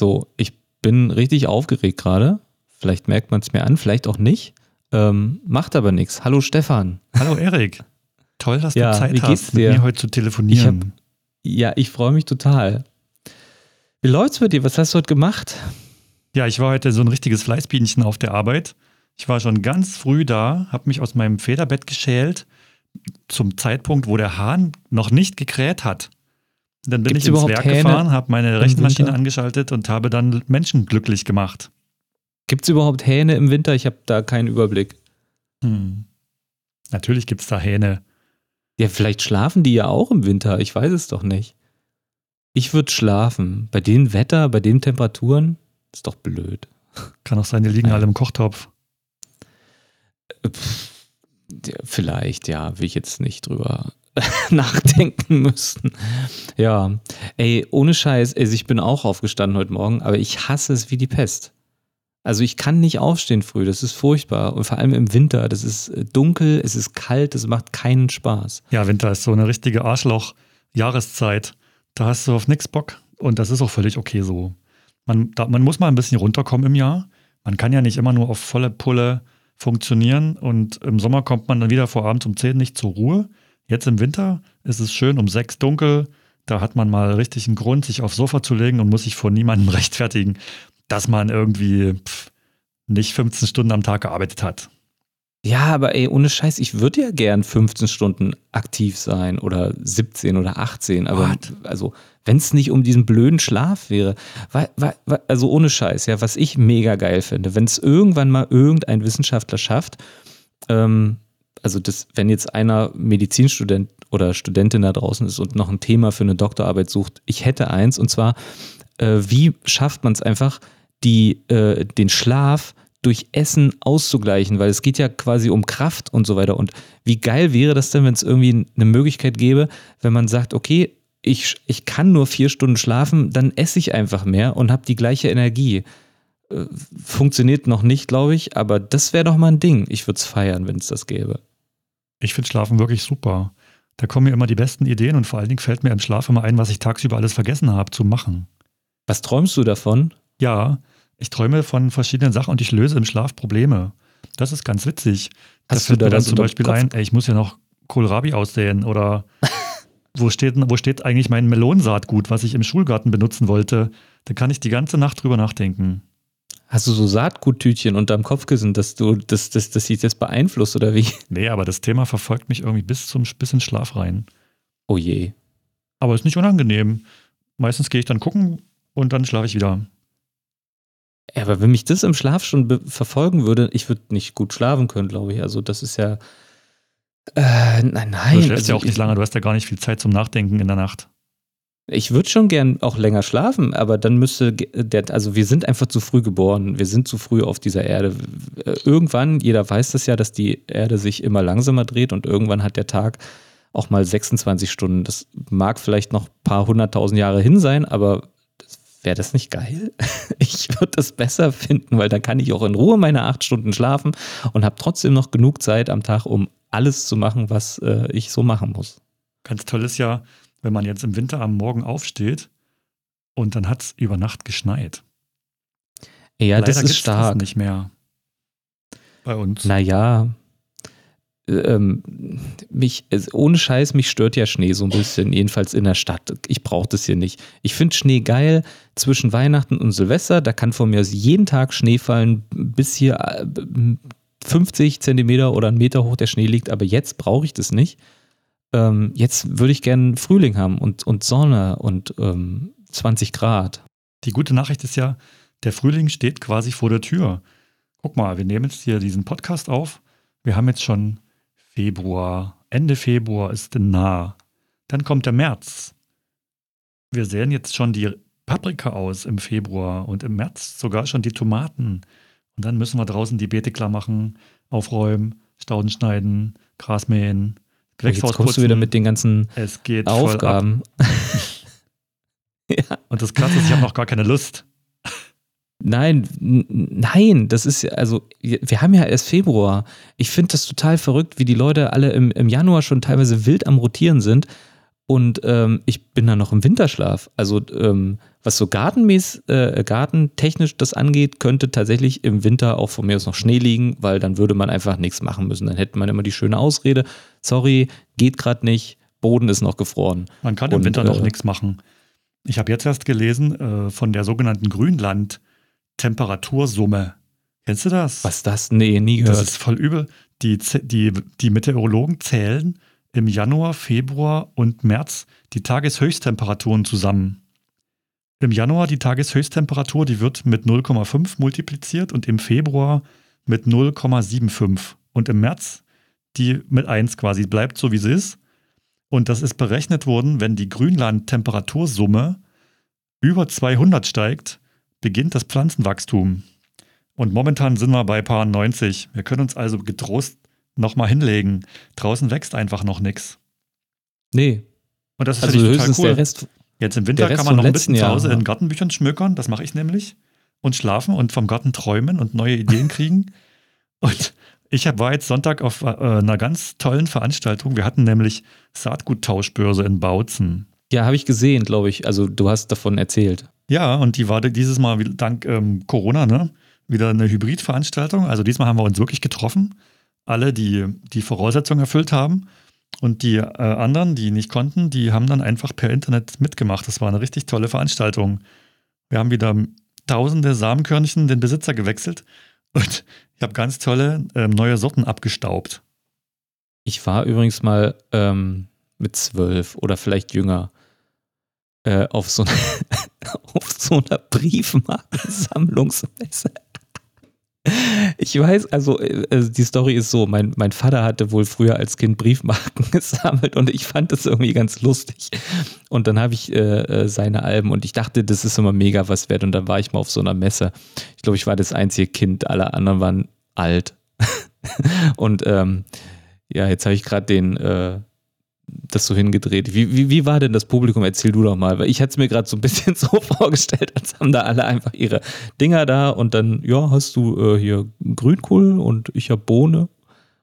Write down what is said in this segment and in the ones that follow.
So, ich bin richtig aufgeregt gerade. Vielleicht merkt man es mir an, vielleicht auch nicht. Ähm, macht aber nichts. Hallo Stefan. Hallo Erik. Toll, dass Ja, du Zeit hast, mit dir? mir heute zu telefonieren. Ja, ich freue mich total. Wie läuft's mit dir? Was hast du heute gemacht? ja, ich war heute so ein richtiges Fleißbienchen auf der Arbeit. Ich war schon ganz früh da, habe mich aus meinem Federbett geschält, zum Zeitpunkt, wo der Hahn noch nicht gekräht hat. Dann bin Gibt's ich ins Werk Hähne gefahren, habe meine Rechenmaschine angeschaltet und habe dann Menschen glücklich gemacht. Gibt es überhaupt Hähne im Winter? Ich habe da keinen Überblick. Hm. Natürlich gibt es da Hähne. Ja, vielleicht schlafen die ja auch im Winter. Ich weiß es doch nicht. Ich würde schlafen. Bei dem Wetter, bei den Temperaturen, ist doch blöd. Kann auch sein, die liegen Ja. alle im Kochtopf. Pff, ja, vielleicht, ja, will ich jetzt nicht drüber nachdenken müssen. Ja, ey, ohne Scheiß, also ich bin auch aufgestanden heute Morgen, aber ich hasse es wie die Pest. Also ich kann nicht aufstehen früh, das ist furchtbar. Und vor allem im Winter, das ist äh, dunkel, es ist kalt, es macht keinen Spaß. Ja, Winter ist so eine richtige Arschloch-Jahreszeit. Da hast du auf nix Bock und das ist auch völlig okay so. Man, da, man muss mal ein bisschen runterkommen im Jahr. Man kann ja nicht immer nur auf volle Pulle funktionieren und im Sommer kommt man dann wieder vor Abend um 10 nicht zur Ruhe. Jetzt im Winter ist es schön um 6 dunkel. Da hat man mal richtig einen Grund, sich aufs Sofa zu legen und muss sich vor niemandem rechtfertigen, dass man irgendwie pff, nicht 15 Stunden am Tag gearbeitet hat. Ja, aber ey, ohne Scheiß, ich würde ja gern 15 Stunden aktiv sein oder 17 oder 18, aber What? also, wenn es nicht um diesen blöden Schlaf wäre, weil, weil, also ohne Scheiß, ja, was ich mega geil finde, wenn es irgendwann mal irgendein Wissenschaftler schafft, ähm, also das, wenn jetzt einer Medizinstudent oder Studentin da draußen ist und noch ein Thema für eine Doktorarbeit sucht, ich hätte eins und zwar, äh, wie schafft man es einfach, die, äh, den Schlaf durch Essen auszugleichen, weil es geht ja quasi um Kraft und so weiter. Und wie geil wäre das denn, wenn es irgendwie eine Möglichkeit gäbe, wenn man sagt, okay, ich, ich kann nur vier Stunden schlafen, dann esse ich einfach mehr und habe die gleiche Energie. Äh, Funktioniert noch nicht, glaube ich, aber das wäre doch mal ein Ding. Ich würde es feiern, wenn es das gäbe. Ich finde Schlafen wirklich super. Da kommen mir immer die besten Ideen und vor allen Dingen fällt mir im Schlaf immer ein, was ich tagsüber alles vergessen habe zu machen. Was träumst du davon? Ja, ich träume von verschiedenen Sachen und ich löse im Schlaf Probleme. Das ist ganz witzig. Hast du fällt da mir dann zum Beispiel Kopf? ein, ey, ich muss ja noch Kohlrabi aussehen oder wo steht, wo steht eigentlich mein Melonsaatgut, was ich im Schulgarten benutzen wollte? Da kann ich die ganze Nacht drüber nachdenken. Hast du so Saatguttütchen unterm Kopfkissen, dass du, dass, dass, dass sich das beeinflusst oder wie? Nee, aber das Thema verfolgt mich irgendwie bis zum bis ins Schlaf rein. Oh je. Aber ist nicht unangenehm. Meistens gehe ich dann gucken und dann schlafe ich wieder. Ja, aber wenn mich das im Schlaf schon verfolgen würde, ich würde nicht gut schlafen können, glaube ich. Also das ist ja. Äh, nein, nein. Du schläfst also ja auch nicht ich, lange, du hast ja gar nicht viel Zeit zum Nachdenken in der Nacht. Ich würde schon gern auch länger schlafen, aber dann müsste der, also wir sind einfach zu früh geboren. Wir sind zu früh auf dieser Erde. Äh, Irgendwann, jeder weiß das ja, dass die Erde sich immer langsamer dreht und irgendwann hat der Tag auch mal 26 Stunden. Das mag vielleicht noch ein paar hunderttausend Jahre hin sein, aber wäre das nicht geil? Ich würde das besser finden, weil dann kann ich auch in Ruhe meine acht Stunden schlafen und habe trotzdem noch genug Zeit am Tag, um alles zu machen, was äh, ich so machen muss. Ganz toll ist ja, wenn man jetzt im Winter am Morgen aufsteht und dann hat es über Nacht geschneit. Ja, das ist stark. nicht mehr. Bei uns. Naja, ähm, mich, ohne Scheiß, mich stört ja Schnee so ein bisschen, jedenfalls in der Stadt. Ich brauche das hier nicht. Ich finde Schnee geil zwischen Weihnachten und Silvester. Da kann von mir aus jeden Tag Schnee fallen, bis hier äh, 50 Zentimeter oder einen Meter hoch der Schnee liegt. Aber jetzt brauche ich das nicht. Ähm, jetzt würde ich gerne Frühling haben und, und Sonne und ähm, 20 Grad. Die gute Nachricht ist ja, der Frühling steht quasi vor der Tür. Guck mal, wir nehmen jetzt hier diesen Podcast auf. Wir haben jetzt schon Februar. Ende Februar ist nah. Dann kommt der März. Wir sehen jetzt schon die Paprika aus im Februar und im März sogar schon die Tomaten. Und dann müssen wir draußen die Beete klar machen, aufräumen, Stauden schneiden, Gras mähen, Jetzt kommst du wieder putzen. mit den ganzen. Aufgaben. ja. Und das Krasse ist, ich habe noch gar keine Lust. Nein, nein, das ist ja, also, wir haben ja erst Februar. Ich finde das total verrückt, wie die Leute alle im, im Januar schon teilweise wild am Rotieren sind und ähm, ich bin dann noch im Winterschlaf. Also ähm, was so gartenmäß, äh, gartentechnisch das angeht, könnte tatsächlich im Winter auch von mir aus noch Schnee liegen, weil dann würde man einfach nichts machen müssen. Dann hätte man immer die schöne Ausrede, sorry, geht gerade nicht, Boden ist noch gefroren. Man kann im Und, Winter noch äh, nichts machen. Ich habe jetzt erst gelesen äh, von der sogenannten Grünland-Temperatursumme. Kennst du das? Was das? Nee, nie Das gehört. ist voll übel. Die, die, die Meteorologen zählen im Januar, Februar und März die Tageshöchsttemperaturen zusammen. Im Januar die Tageshöchsttemperatur, die wird mit 0,5 multipliziert und im Februar mit 0,75 und im März die mit 1 quasi bleibt so wie sie ist. Und das ist berechnet worden, wenn die Grünland-Temperatursumme über 200 steigt, beginnt das Pflanzenwachstum. Und momentan sind wir bei paar 90. Wir können uns also getrost nochmal hinlegen. Draußen wächst einfach noch nichts. Nee, Und das ist also höchstens total cool. der Rest. Jetzt im Winter kann man noch ein bisschen letzten zu Hause Jahr, in ja. Gartenbüchern schmökern. Das mache ich nämlich. Und schlafen und vom Garten träumen und neue Ideen kriegen. Und ich war jetzt Sonntag auf äh, einer ganz tollen Veranstaltung. Wir hatten nämlich Saatguttauschbörse in Bautzen. Ja, habe ich gesehen, glaube ich. Also du hast davon erzählt. Ja, und die war dieses Mal dank ähm, Corona, ne? Wieder eine Hybridveranstaltung. Also diesmal haben wir uns wirklich getroffen. Alle, die die Voraussetzungen erfüllt haben. Und die äh, anderen, die nicht konnten, die haben dann einfach per Internet mitgemacht. Das war eine richtig tolle Veranstaltung. Wir haben wieder tausende Samenkörnchen den Besitzer gewechselt. Und ich habe ganz tolle ähm, neue Sorten abgestaubt. Ich war übrigens mal ähm, mit zwölf oder vielleicht jünger äh, auf, so einer, auf so einer Briefmarkensammlungsmesse. Ich weiß, also äh, also die Story ist so, mein, mein Vater hatte wohl früher als Kind Briefmarken gesammelt und ich fand das irgendwie ganz lustig. Und dann habe ich äh, äh, seine Alben und ich dachte, das ist immer mega was wert und dann war ich mal auf so einer Messe. Ich glaube, ich war das einzige Kind, alle anderen waren alt. und ähm, ja, jetzt habe ich gerade den äh, das so hingedreht. Wie, wie, wie war denn das Publikum? Erzähl du doch mal, weil ich hatte es mir gerade so ein bisschen so vorgestellt, als haben da alle einfach ihre Dinger da und dann, ja, hast du äh, hier Grünkohl und ich habe Bohne.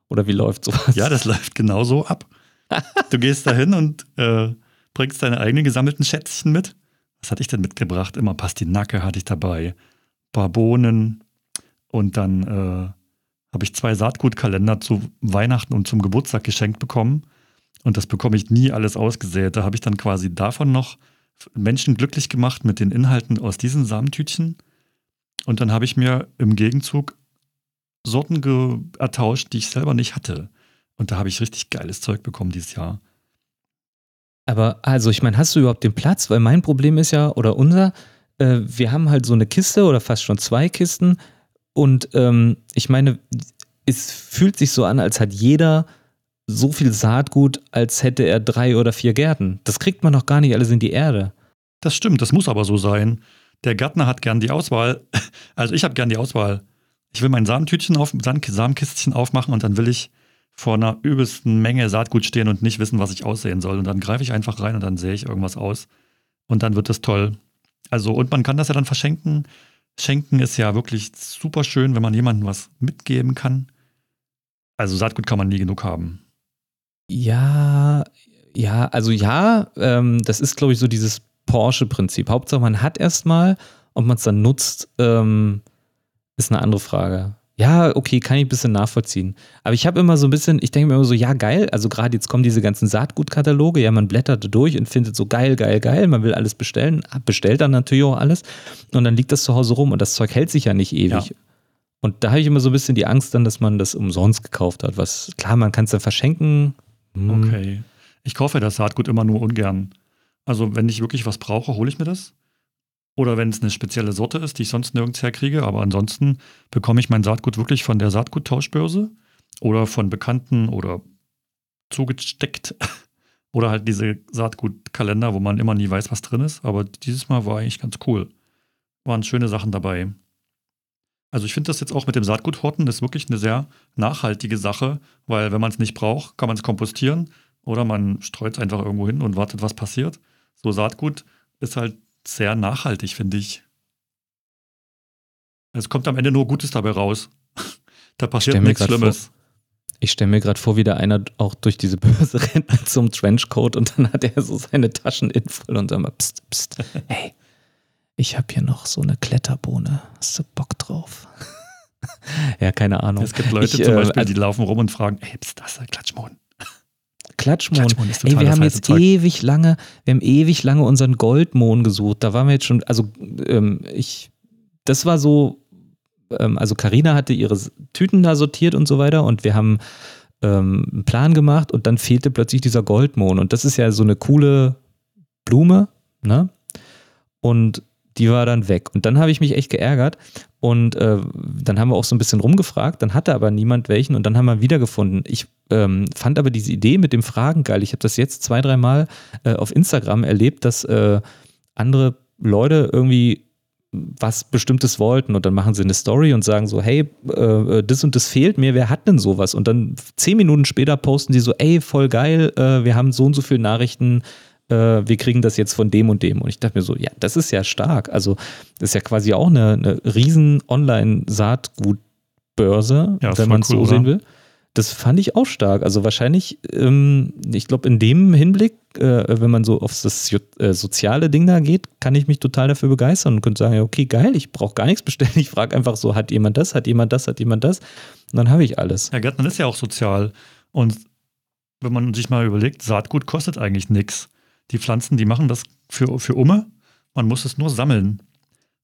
Oder wie läuft sowas? Ja, das läuft genauso ab. Du gehst da hin und äh, bringst deine eigenen gesammelten Schätzchen mit. Was hatte ich denn mitgebracht? Immer Pastinake hatte ich dabei, paar Bohnen und dann äh, habe ich zwei Saatgutkalender zu Weihnachten und zum Geburtstag geschenkt bekommen. Und das bekomme ich nie alles ausgesät. Da habe ich dann quasi davon noch Menschen glücklich gemacht mit den Inhalten aus diesen Samentütchen. Und dann habe ich mir im Gegenzug Sorten ertauscht, die ich selber nicht hatte. Und da habe ich richtig geiles Zeug bekommen dieses Jahr. Aber also, ich meine, hast du überhaupt den Platz? Weil mein Problem ist ja, oder unser, äh, wir haben halt so eine Kiste oder fast schon zwei Kisten. Und ähm, ich meine, es fühlt sich so an, als hat jeder so viel Saatgut, als hätte er drei oder vier Gärten. Das kriegt man doch gar nicht alles in die Erde. Das stimmt, das muss aber so sein. Der Gärtner hat gern die Auswahl. Also ich habe gern die Auswahl. Ich will mein Samentütchen auf, Sam- Samenkistchen aufmachen und dann will ich vor einer übelsten Menge Saatgut stehen und nicht wissen, was ich aussehen soll. Und dann greife ich einfach rein und dann sehe ich irgendwas aus. Und dann wird das toll. Also, und man kann das ja dann verschenken. Schenken ist ja wirklich super schön, wenn man jemandem was mitgeben kann. Also Saatgut kann man nie genug haben. Ja, ja, also ja, ähm, das ist, glaube ich, so dieses Porsche-Prinzip. Hauptsache, man hat erstmal, ob man es dann nutzt, ähm, ist eine andere Frage. Ja, okay, kann ich ein bisschen nachvollziehen. Aber ich habe immer so ein bisschen, ich denke mir immer so, ja, geil, also gerade jetzt kommen diese ganzen Saatgutkataloge, ja, man blättert durch und findet so geil, geil, geil, man will alles bestellen, bestellt dann natürlich auch alles und dann liegt das zu Hause rum und das Zeug hält sich ja nicht ewig. Ja. Und da habe ich immer so ein bisschen die Angst dann, dass man das umsonst gekauft hat. Was, klar, man kann es dann verschenken. Hm. Okay. Ich kaufe das Saatgut immer nur ungern. Also, wenn ich wirklich was brauche, hole ich mir das. Oder wenn es eine spezielle Sorte ist, die ich sonst nirgends herkriege. Aber ansonsten bekomme ich mein Saatgut wirklich von der Saatguttauschbörse oder von Bekannten oder zugesteckt. Oder halt diese Saatgutkalender, wo man immer nie weiß, was drin ist. Aber dieses Mal war eigentlich ganz cool. Waren schöne Sachen dabei. Also ich finde das jetzt auch mit dem Saatguthorten ist wirklich eine sehr nachhaltige Sache, weil wenn man es nicht braucht, kann man es kompostieren oder man streut es einfach irgendwo hin und wartet, was passiert. So Saatgut ist halt sehr nachhaltig, finde ich. Es kommt am Ende nur Gutes dabei raus. da passiert nichts Schlimmes. Ich stelle mir gerade vor, wie da einer auch durch diese Börse rennt zum Trenchcoat und dann hat er so seine Taschen in voll und sagt mal, pst, pst, hey, ich habe hier noch so eine Kletterbohne. Hast du Bock drauf? ja, keine Ahnung. Es gibt Leute Ich, zum äh, Beispiel, also- die laufen rum und fragen, ey, bist das ein Klatschmohn? Klatschmohn. Klatschmohn ist Ey, total wir das haben jetzt Zeug. ewig lange, wir haben ewig lange unseren Goldmohn gesucht. Da waren wir jetzt schon, also ähm, ich, das war so, ähm, also Karina hatte ihre Tüten da sortiert und so weiter und wir haben ähm, einen Plan gemacht und dann fehlte plötzlich dieser Goldmohn und das ist ja so eine coole Blume, ne? Und die war dann weg. Und dann habe ich mich echt geärgert. Und äh, dann haben wir auch so ein bisschen rumgefragt. Dann hatte aber niemand welchen und dann haben wir wiedergefunden. Ich ähm, fand aber diese Idee mit dem Fragen geil. Ich habe das jetzt zwei, dreimal äh, auf Instagram erlebt, dass äh, andere Leute irgendwie was Bestimmtes wollten und dann machen sie eine Story und sagen so, hey, äh, das und das fehlt mir, wer hat denn sowas? Und dann zehn Minuten später posten die so, ey, voll geil, äh, wir haben so und so viele Nachrichten, äh, wir kriegen das jetzt von dem und dem. Und ich dachte mir so, ja, das ist ja stark. Also das ist ja quasi auch eine, eine riesen Online-Saatgutbörse, Ja, wenn man es cool, so sehen will. Das fand ich auch stark. Also wahrscheinlich, ähm, ich glaube, in dem Hinblick, äh, wenn man so auf das äh, soziale Ding da geht, kann ich mich total dafür begeistern und könnte sagen, ja, okay, geil, ich brauche gar nichts bestellen. Ich frage einfach so, hat jemand das, hat jemand das, hat jemand das? Und dann habe ich alles. Ja, Gärtnern ist ja auch sozial. Und wenn man sich mal überlegt, Saatgut kostet eigentlich nichts. Die Pflanzen, die machen das für, für Umme. Man muss es nur sammeln.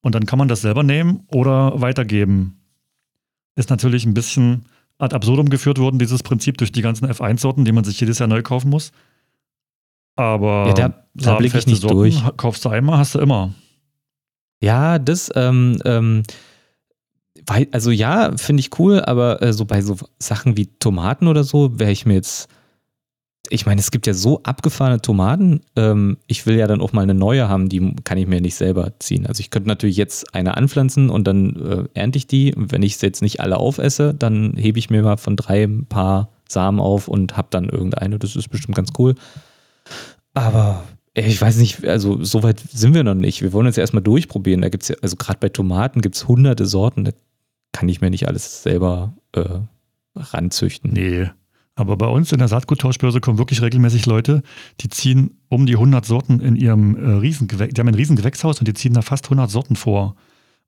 Und dann kann man das selber nehmen oder weitergeben. Ist natürlich ein bisschen ad absurdum geführt worden, dieses Prinzip durch die ganzen F1-Sorten, die man sich jedes Jahr neu kaufen muss. Aber Ja, da- da blick ich nicht Sorten durch. kaufst du einmal, hast du immer. Ja, das, ähm, ähm, also ja, finde ich cool, aber äh, so bei so Sachen wie Tomaten oder so wäre ich mir jetzt, ich meine, es gibt ja so abgefahrene Tomaten, ähm, ich will ja dann auch mal eine neue haben, die kann ich mir nicht selber ziehen. Also ich könnte natürlich jetzt eine anpflanzen und dann äh, ernte ich die. Und wenn ich sie jetzt nicht alle aufesse, dann hebe ich mir mal von drei ein paar Samen auf und habe dann irgendeine. Das ist bestimmt ganz cool. Aber ich weiß nicht, also so weit sind wir noch nicht. Wir wollen ja erstmal durchprobieren. Da gibt es ja, also gerade bei Tomaten gibt es hunderte Sorten. Da kann ich mir nicht alles selber äh, ranzüchten. Nee. Aber bei uns in der Saatguttauschbörse kommen wirklich regelmäßig Leute, die ziehen um die 100 Sorten in ihrem äh, Riesengewächs, die haben ein Riesengewächshaus und die ziehen da fast 100 Sorten vor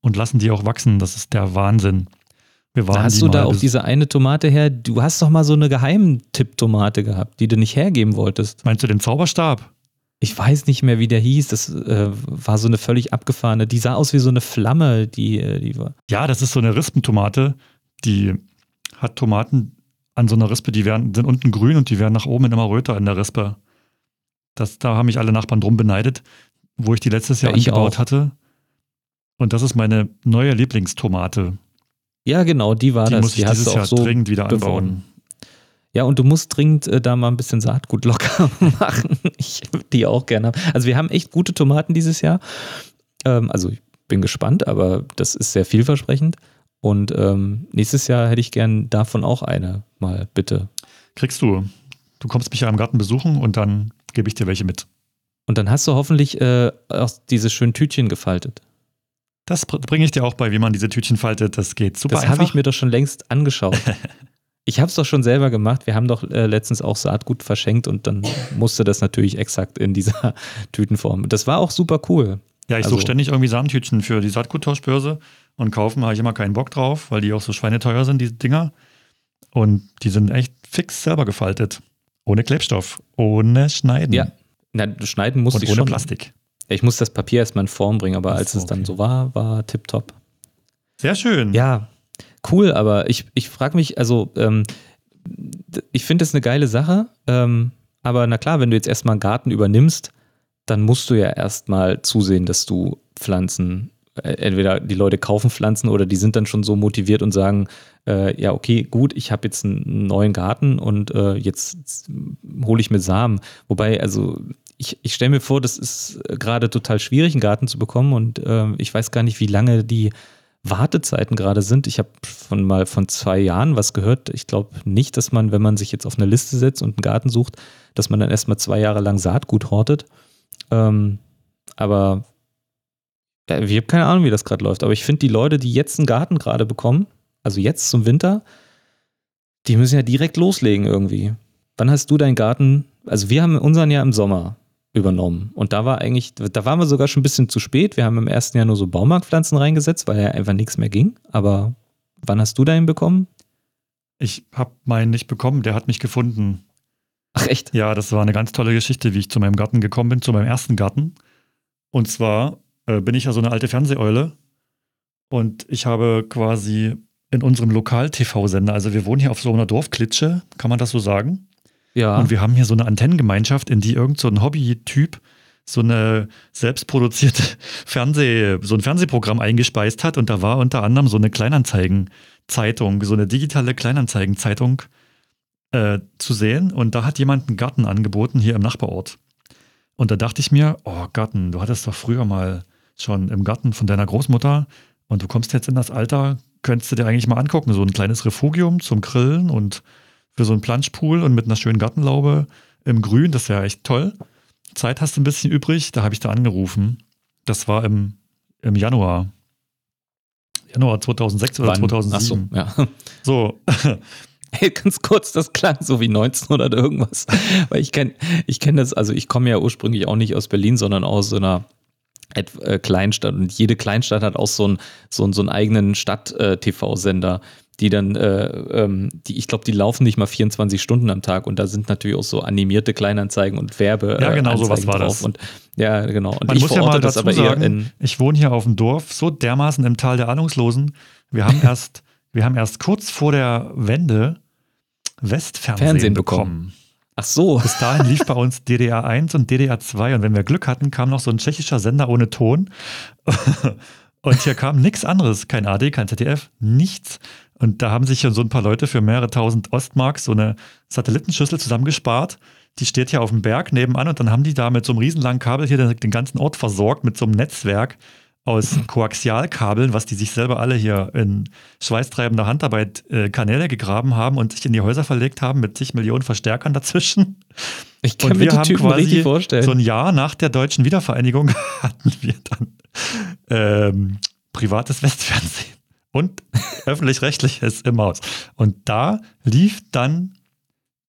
und lassen die auch wachsen. Das ist der Wahnsinn. Wir waren Da hast du da auch diese eine Tomate her. Du hast doch mal so eine Geheimtipp-Tomate gehabt, die du nicht hergeben wolltest. Meinst du den Zauberstab? Ich weiß nicht mehr, wie der hieß. Das äh, war so eine völlig abgefahrene. Die sah aus wie so eine Flamme, die, äh, die war. Ja, das ist so eine Rispentomate, die hat Tomaten an so einer Rispe, die werden, sind unten grün und die werden nach oben immer röter in der Rispe. Das, da haben mich alle Nachbarn drum beneidet, wo ich die letztes Jahr Ja, angebaut hatte. Und das ist meine neue Lieblingstomate. Ja, genau, die war Die das. muss ich die dieses Jahr so dringend wieder anbauen. beworben. Ja, und du musst dringend äh, da mal ein bisschen Saatgut locker machen. Ich würde die auch gerne haben. Also wir haben echt gute Tomaten dieses Jahr. Ähm, also ich bin gespannt, aber das ist sehr vielversprechend. Und ähm, nächstes Jahr hätte ich gern davon auch eine mal, bitte. Kriegst du. Du kommst mich ja im Garten besuchen und dann gebe ich dir welche mit. Und dann hast du hoffentlich äh, auch diese schönen Tütchen gefaltet. Das br- bringe ich dir auch bei, wie man diese Tütchen faltet. Das geht super Das habe ich mir doch schon längst angeschaut. Ich habe es doch schon selber gemacht. Wir haben doch äh, letztens auch Saatgut verschenkt und dann musste das natürlich exakt in dieser Tütenform. Das war auch super cool. ja, ich also- suche ständig irgendwie Samentütchen für die Saatguttauschbörse und kaufen habe ich immer keinen Bock drauf, weil die auch so schweineteuer sind, die Dinger. Und die sind echt fix selber gefaltet. Ohne Klebstoff, ohne Schneiden Ja, Na, schneiden musste und ich ohne schon. Plastik. Ich muss das Papier erstmal in Form bringen, aber als so, es dann okay. so war, war tipptopp. Sehr schön. Ja, cool, aber ich, ich frage mich, also ähm, ich finde das eine geile Sache, ähm, aber na klar, wenn du jetzt erstmal einen Garten übernimmst, dann musst du ja erstmal zusehen, dass du Pflanzen, entweder die Leute kaufen Pflanzen oder die sind dann schon so motiviert und sagen, äh, ja, okay, gut, ich habe jetzt einen neuen Garten und äh, jetzt hole ich mir Samen. Wobei, also ich, ich stelle mir vor, das ist äh, gerade total schwierig, einen Garten zu bekommen und äh, ich weiß gar nicht, wie lange die Wartezeiten gerade sind. Ich habe von mal von zwei Jahren was gehört. Ich glaube nicht, dass man, wenn man sich jetzt auf eine Liste setzt und einen Garten sucht, dass man dann erstmal zwei Jahre lang Saatgut hortet. Ähm, aber ja, ich habe keine Ahnung, wie das gerade läuft. Aber ich finde, die Leute, die jetzt einen Garten gerade bekommen, also jetzt zum Winter, Die müssen ja direkt loslegen irgendwie. Wann hast du deinen Garten? Also wir haben unseren ja im Sommer übernommen. Und da war eigentlich, da waren wir sogar schon ein bisschen zu spät. Wir haben im ersten Jahr nur so Baumarktpflanzen reingesetzt, weil ja einfach nichts mehr ging. Aber wann hast du deinen bekommen? Ich habe meinen nicht bekommen, der hat mich gefunden. Ach echt? Ja, das war eine ganz tolle Geschichte, wie ich zu meinem Garten gekommen bin, zu meinem ersten Garten. Und zwar äh, bin ich ja so eine alte Fernseheule und ich habe quasi in unserem Lokal-TV-Sender, also wir wohnen hier auf so einer Dorfklitsche, kann man das so sagen? Ja. Und wir haben hier so eine Antennengemeinschaft, in die irgend so ein Hobby-Typ so eine selbstproduzierte Fernseh, so ein Fernsehprogramm eingespeist hat und da war unter anderem so eine Kleinanzeigenzeitung, so eine digitale Kleinanzeigenzeitung äh, zu sehen und da hat jemand einen Garten angeboten hier im Nachbarort. Und da dachte ich mir, oh Garten, du hattest doch früher mal schon im Garten von deiner Großmutter und du kommst jetzt in das Alter, könntest du dir eigentlich mal angucken, so ein kleines Refugium zum Grillen und für so einen Planschpool und mit einer schönen Gartenlaube im Grün, das wäre echt toll. Zeit hast du ein bisschen übrig, da habe ich da angerufen. Das war im, im Januar. Januar 2006 oder Wann? 2007. Ach so, ja. So. Hey, ganz kurz, das klang so wie 19 oder irgendwas. Weil ich kenne ich kenn das, also ich komme ja ursprünglich auch nicht aus Berlin, sondern aus so einer Kleinstadt. Und jede Kleinstadt hat auch so einen, so einen, so einen eigenen Stadt-TV-Sender. Äh, die dann, äh, ähm, die, ich glaube, die laufen nicht mal 24 Stunden am Tag und da sind natürlich auch so animierte Kleinanzeigen und Werbe. Ja, genau, sowas war das. Und, ja, genau. Und Man ich muss ja mal dazu sagen, ich wohne hier auf dem Dorf, so dermaßen im Tal der Ahnungslosen. Wir haben erst, wir haben erst kurz vor der Wende Westfernsehen Fernsehen bekommen. bekommen. Ach so. Bis dahin lief bei uns DDR 1 und DDR 2 und wenn wir Glück hatten, kam noch so ein tschechischer Sender ohne Ton. Und hier kam nichts anderes, kein AD, kein ZDF, nichts. Und da haben sich schon so ein paar Leute für mehrere tausend Ostmark so eine Satellitenschüssel zusammengespart. Die steht hier auf dem Berg nebenan und dann haben die da mit so einem riesenlangen Kabel hier den ganzen Ort versorgt mit so einem Netzwerk aus Koaxialkabeln, was die sich selber alle hier in schweißtreibender Handarbeit äh, Kanäle gegraben haben und sich in die Häuser verlegt haben mit zig Millionen Verstärkern dazwischen. Ich kann und mir die Typen richtig vorstellen. So ein Jahr nach der deutschen Wiedervereinigung hatten wir dann ähm, privates Westfernsehen und öffentlich-rechtliches im Haus. Und da lief dann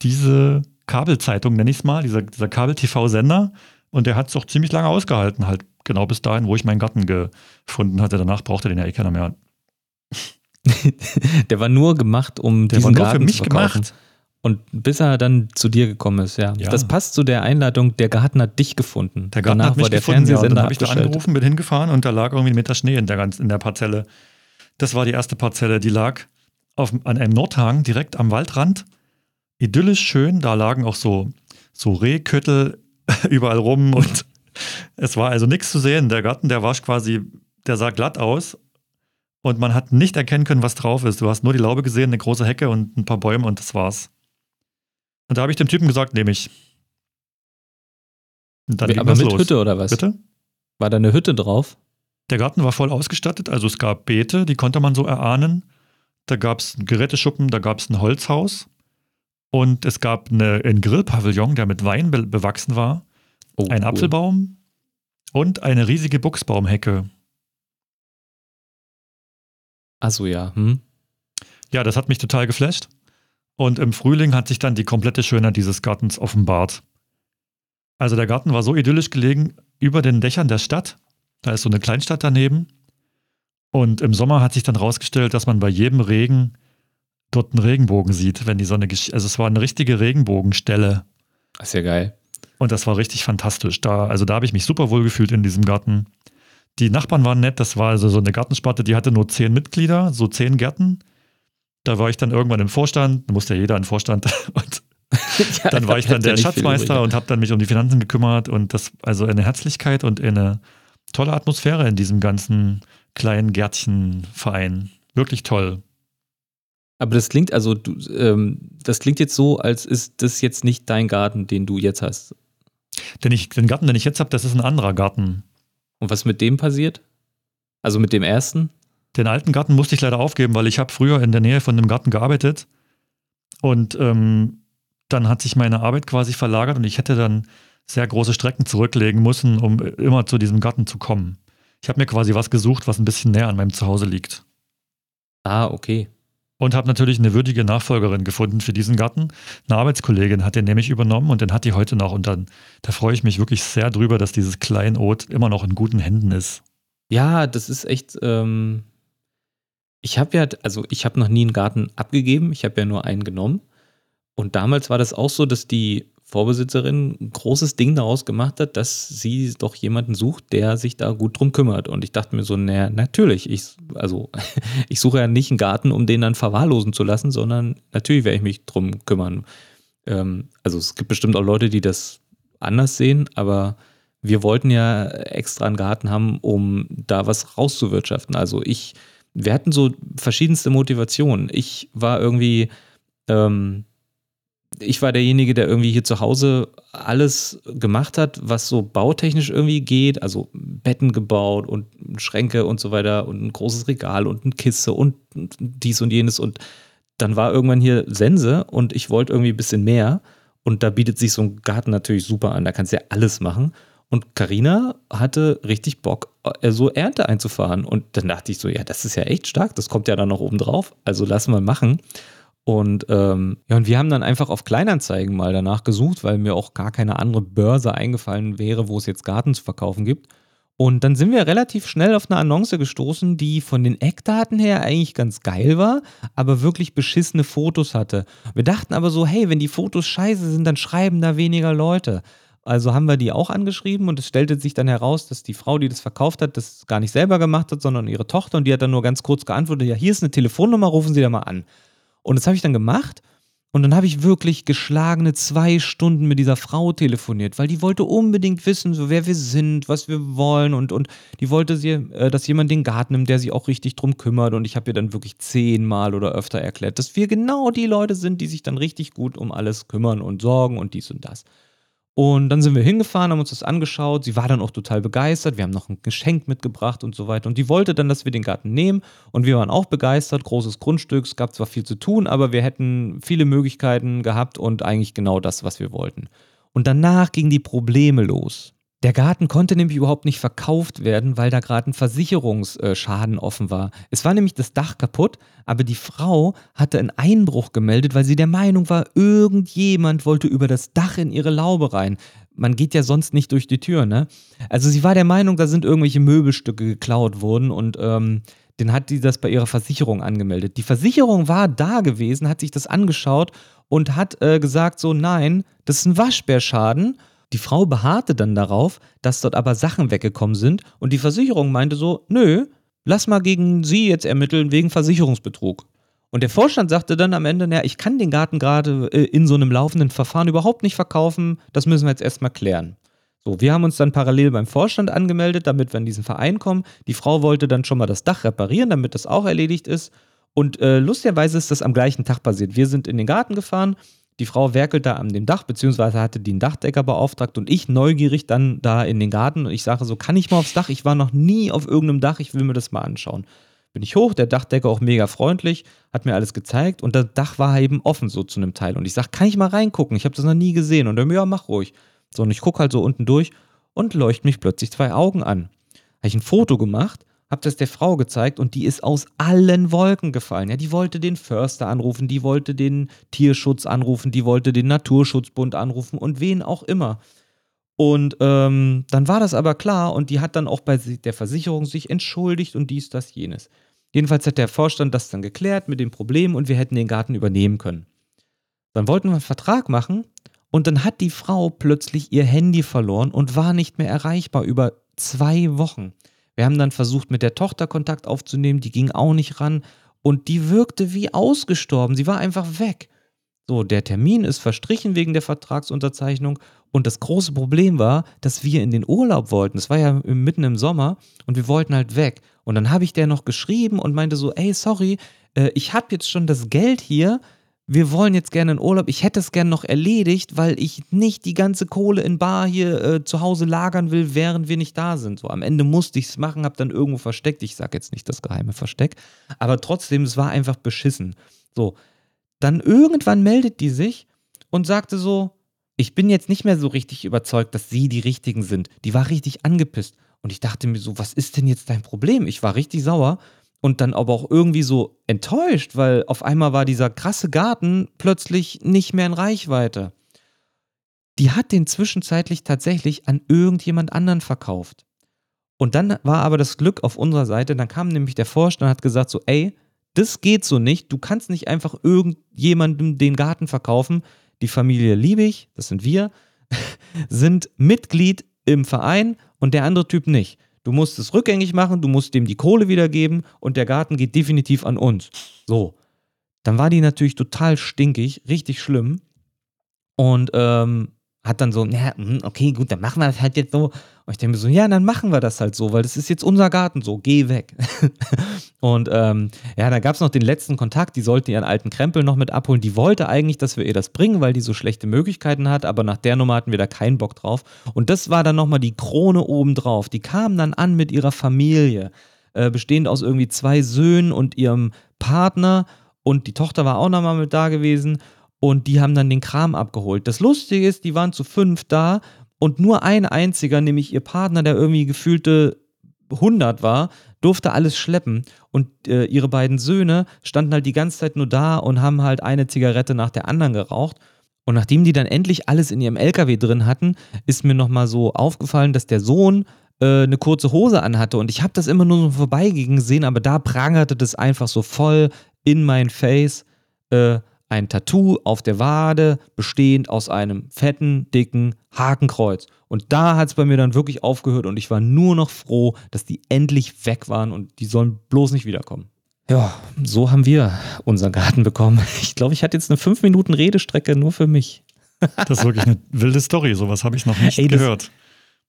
diese Kabelzeitung, nenne ich es mal, dieser, dieser Kabel-TV-Sender. Und der hat es auch ziemlich lange ausgehalten, halt genau bis dahin, wo ich meinen Garten gefunden hatte. Danach brauchte den ja eh keiner mehr. der war nur gemacht, um der diesen war nur Garten für mich zu verkaufen. gemacht. Und bis er dann zu dir gekommen ist, ja. ja. Das passt zu der Einladung, der Garten hat dich gefunden. Der Garten Danach hat mich war der gefunden, ja, und dann habe ich da angerufen, bin hingefahren und da lag irgendwie ein Meter Schnee in der, ganz, in der Parzelle. Das war die erste Parzelle, die lag auf, an einem Nordhang direkt am Waldrand. Idyllisch schön, da lagen auch so, so Rehköttel überall rum und es war also nichts zu sehen. Der Garten, der war quasi, der sah glatt aus und man hat nicht erkennen können, was drauf ist. Du hast nur die Laube gesehen, eine große Hecke und ein paar Bäume und das war's. Und da habe ich dem Typen gesagt, nehme ich. Aber mit los. Hütte oder was? Bitte? War da eine Hütte drauf? Der Garten war voll ausgestattet, also es gab Beete, die konnte man so erahnen. Da gab es einen Geräteschuppen, da gab es ein Holzhaus und es gab eine, einen Grillpavillon, der mit Wein be bewachsen war, oh, ein cool. Apfelbaum und eine riesige Buchsbaumhecke. Achso, ja. Hm. Ja, das hat mich total geflasht. Und im Frühling hat sich dann die komplette Schönheit dieses Gartens offenbart. Also der Garten war so idyllisch gelegen über den Dächern der Stadt. Da ist so eine Kleinstadt daneben. Und im Sommer hat sich dann rausgestellt, dass man bei jedem Regen dort einen Regenbogen sieht, wenn die Sonne, also es war eine richtige Regenbogenstelle. Das ist ja geil. Und das war richtig fantastisch. Da, also da habe ich mich super wohl gefühlt in diesem Garten. Die Nachbarn waren nett, das war also so eine Gartensparte, die hatte nur zehn Mitglieder, so zehn Gärten. Da war ich dann irgendwann im Vorstand, da musste ja jeder in Vorstand und ja, dann war ich dann der Schatzmeister und habe dann mich um die Finanzen gekümmert und das, also eine Herzlichkeit und eine tolle Atmosphäre in diesem ganzen kleinen Gärtchenverein. Wirklich toll. Aber das klingt, also du, ähm, das klingt jetzt so, als ist das jetzt nicht dein Garten, den du jetzt hast. Denn ich, den Garten, den ich jetzt habe, das ist ein anderer Garten. Und was mit dem passiert? Also mit dem ersten? Den alten Garten musste ich leider aufgeben, weil ich habe früher in der Nähe von dem Garten gearbeitet. Und ähm, dann hat sich meine Arbeit quasi verlagert und ich hätte dann sehr große Strecken zurücklegen müssen, um immer zu diesem Garten zu kommen. Ich habe mir quasi was gesucht, was ein bisschen näher an meinem Zuhause liegt. Ah, okay. Und habe natürlich eine würdige Nachfolgerin gefunden für diesen Garten. Eine Arbeitskollegin hat den nämlich übernommen und den hat die heute noch. Und dann, da freue ich mich wirklich sehr drüber, dass dieses Kleinod immer noch in guten Händen ist. Ja, das ist echt. Ähm, ich habe ja, also ich habe noch nie einen Garten abgegeben. Ich habe ja nur einen genommen. Und damals war das auch so, dass die Vorbesitzerin ein großes Ding daraus gemacht hat, dass sie doch jemanden sucht, der sich da gut drum kümmert. Und ich dachte mir so, naja, natürlich, ich, also ich suche ja nicht einen Garten, um den dann verwahrlosen zu lassen, sondern natürlich werde ich mich drum kümmern. Ähm, also es gibt bestimmt auch Leute, die das anders sehen, aber wir wollten ja extra einen Garten haben, um da was rauszuwirtschaften. Also ich, wir hatten so verschiedenste Motivationen. Ich war irgendwie, ähm, ich war derjenige, der irgendwie hier zu Hause alles gemacht hat, was so bautechnisch irgendwie geht. Also Betten gebaut und Schränke und so weiter und ein großes Regal und eine Kiste und dies und jenes. Und dann war irgendwann hier Sense und ich wollte irgendwie ein bisschen mehr. Und da bietet sich so ein Garten natürlich super an. Da kannst du ja alles machen. Und Karina hatte richtig Bock, äh, so Ernte einzufahren. Und dann dachte ich so, ja, das ist ja echt stark. Das kommt ja dann noch oben drauf. Also lassen wir machen. Und ähm, ja, und wir haben dann einfach auf Kleinanzeigen mal danach gesucht, weil mir auch gar keine andere Börse eingefallen wäre, wo es jetzt Garten zu verkaufen gibt. Und dann sind wir relativ schnell auf eine Annonce gestoßen, die von den Eckdaten her eigentlich ganz geil war, aber wirklich beschissene Fotos hatte. Wir dachten aber so, hey, wenn die Fotos scheiße sind, dann schreiben da weniger Leute. Also haben wir die auch angeschrieben und es stellte sich dann heraus, dass die Frau, die das verkauft hat, das gar nicht selber gemacht hat, sondern ihre Tochter und die hat dann nur ganz kurz geantwortet, ja, hier ist eine Telefonnummer, rufen Sie da mal an. Und das habe ich dann gemacht. Und dann habe ich wirklich geschlagene zwei Stunden mit dieser Frau telefoniert, weil die wollte unbedingt wissen, so wer wir sind, was wir wollen und, und die wollte, sie, äh, dass jemand den Garten nimmt, der sich auch richtig drum kümmert. Und ich habe ihr dann wirklich zehnmal oder öfter erklärt, dass wir genau die Leute sind, die sich dann richtig gut um alles kümmern und sorgen und dies und das. Und dann sind wir hingefahren, haben uns das angeschaut. Sie war dann auch total begeistert. Wir haben noch ein Geschenk mitgebracht und so weiter. Und die wollte dann, dass wir den Garten nehmen. Und wir waren auch begeistert. Großes Grundstück. Es gab zwar viel zu tun, aber wir hätten viele Möglichkeiten gehabt und eigentlich genau das, was wir wollten. Und danach gingen die Probleme los. Der Garten konnte nämlich überhaupt nicht verkauft werden, weil da gerade ein Versicherungsschaden offen war. Es war nämlich das Dach kaputt, aber die Frau hatte einen Einbruch gemeldet, weil sie der Meinung war, irgendjemand wollte über das Dach in ihre Laube rein. Man geht ja sonst nicht durch die Tür, ne? Also sie war der Meinung, da sind irgendwelche Möbelstücke geklaut worden und ähm, den hat die das bei ihrer Versicherung angemeldet. Die Versicherung war da gewesen, hat sich das angeschaut und hat äh, gesagt so, nein, das ist ein Waschbärschaden die Frau beharrte dann darauf, dass dort aber Sachen weggekommen sind und die Versicherung meinte so, nö, lass mal gegen sie jetzt ermitteln wegen Versicherungsbetrug. Und der Vorstand sagte dann am Ende, naja, ich kann den Garten gerade äh, in so einem laufenden Verfahren überhaupt nicht verkaufen, das müssen wir jetzt erstmal klären. So, wir haben uns dann parallel beim Vorstand angemeldet, damit wir in diesen Verein kommen. Die Frau wollte dann schon mal das Dach reparieren, damit das auch erledigt ist. Und äh, lustigerweise ist das am gleichen Tag passiert. Wir sind in den Garten gefahren, die Frau werkelt da an dem Dach, beziehungsweise hatte den Dachdecker beauftragt und ich neugierig dann da in den Garten und ich sage so, kann ich mal aufs Dach? Ich war noch nie auf irgendeinem Dach, ich will mir das mal anschauen. Bin ich hoch, der Dachdecker auch mega freundlich, hat mir alles gezeigt und das Dach war eben offen so zu einem Teil. Und ich sage, kann ich mal reingucken? Ich habe das noch nie gesehen. Und er, ja, mach ruhig. So, und ich gucke halt so unten durch und leuchten mich plötzlich zwei Augen an. Habe ich ein Foto gemacht habe das der Frau gezeigt und die ist aus allen Wolken gefallen. Ja, die wollte den Förster anrufen, die wollte den Tierschutz anrufen, die wollte den Naturschutzbund anrufen und wen auch immer. Und ähm, dann war das aber klar und die hat dann auch bei der Versicherung sich entschuldigt und dies, das, jenes. Jedenfalls hat der Vorstand das dann geklärt mit dem Problem und wir hätten den Garten übernehmen können. Dann wollten wir einen Vertrag machen und dann hat die Frau plötzlich ihr Handy verloren und war nicht mehr erreichbar über zwei Wochen. Wir haben dann versucht, mit der Tochter Kontakt aufzunehmen, die ging auch nicht ran und die wirkte wie ausgestorben. Sie war einfach weg. So, der Termin ist verstrichen wegen der Vertragsunterzeichnung und das große Problem war, dass wir in den Urlaub wollten. Es war ja mitten im Sommer und wir wollten halt weg. Und dann habe ich der noch geschrieben und meinte so, ey, sorry, äh, ich habe jetzt schon das Geld hier, wir wollen jetzt gerne in Urlaub. Ich hätte es gerne noch erledigt, weil ich nicht die ganze Kohle in Bar hier äh, zu Hause lagern will, während wir nicht da sind. So am Ende musste ich es machen, habe dann irgendwo versteckt. Ich sage jetzt nicht das geheime Versteck, aber trotzdem, es war einfach beschissen. So, dann irgendwann meldet die sich und sagte so, ich bin jetzt nicht mehr so richtig überzeugt, dass sie die richtigen sind. Die war richtig angepisst und ich dachte mir so, was ist denn jetzt dein Problem? Ich war richtig sauer und dann aber auch irgendwie so enttäuscht, weil auf einmal war dieser krasse Garten plötzlich nicht mehr in Reichweite. Die hat den zwischenzeitlich tatsächlich an irgendjemand anderen verkauft. Und dann war aber das Glück auf unserer Seite, dann kam nämlich der Vorstand und hat gesagt so, ey, das geht so nicht, du kannst nicht einfach irgendjemandem den Garten verkaufen. Die Familie Liebig, das sind wir, sind Mitglied im Verein und der andere Typ nicht. Du musst es rückgängig machen, du musst dem die Kohle wiedergeben und der Garten geht definitiv an uns. So. Dann war die natürlich total stinkig, richtig schlimm. Und ähm, hat dann so, ja, hm, okay, gut, dann machen wir das halt jetzt so. Und ich denke mir so, ja, dann machen wir das halt so, weil das ist jetzt unser Garten so, geh weg. und ähm, ja, da gab es noch den letzten Kontakt, die sollte ihren alten Krempel noch mit abholen. Die wollte eigentlich, dass wir ihr das bringen, weil die so schlechte Möglichkeiten hat, aber nach der Nummer hatten wir da keinen Bock drauf. Und das war dann nochmal die Krone obendrauf. Die kam dann an mit ihrer Familie, äh, bestehend aus irgendwie zwei Söhnen und ihrem Partner. Und die Tochter war auch nochmal mit da gewesen und die haben dann den Kram abgeholt. Das Lustige ist, die waren zu fünf da und nur ein einziger, nämlich ihr Partner, der irgendwie gefühlte 100 war, durfte alles schleppen und äh, ihre beiden Söhne standen halt die ganze Zeit nur da und haben halt eine Zigarette nach der anderen geraucht. Und nachdem die dann endlich alles in ihrem LKW drin hatten, ist mir nochmal so aufgefallen, dass der Sohn äh, eine kurze Hose anhatte und ich habe das immer nur so vorbeigehen gesehen, aber da prangerte das einfach so voll in mein Face. Äh, ein Tattoo auf der Wade, bestehend aus einem fetten, dicken Hakenkreuz. Und da hat es bei mir dann wirklich aufgehört und ich war nur noch froh, dass die endlich weg waren und die sollen bloß nicht wiederkommen. Ja, so haben wir unseren Garten bekommen. Ich glaube, ich hatte jetzt eine 5 Minuten Redestrecke nur für mich. Das ist wirklich eine wilde Story. Sowas habe ich noch nicht Ey, das, gehört.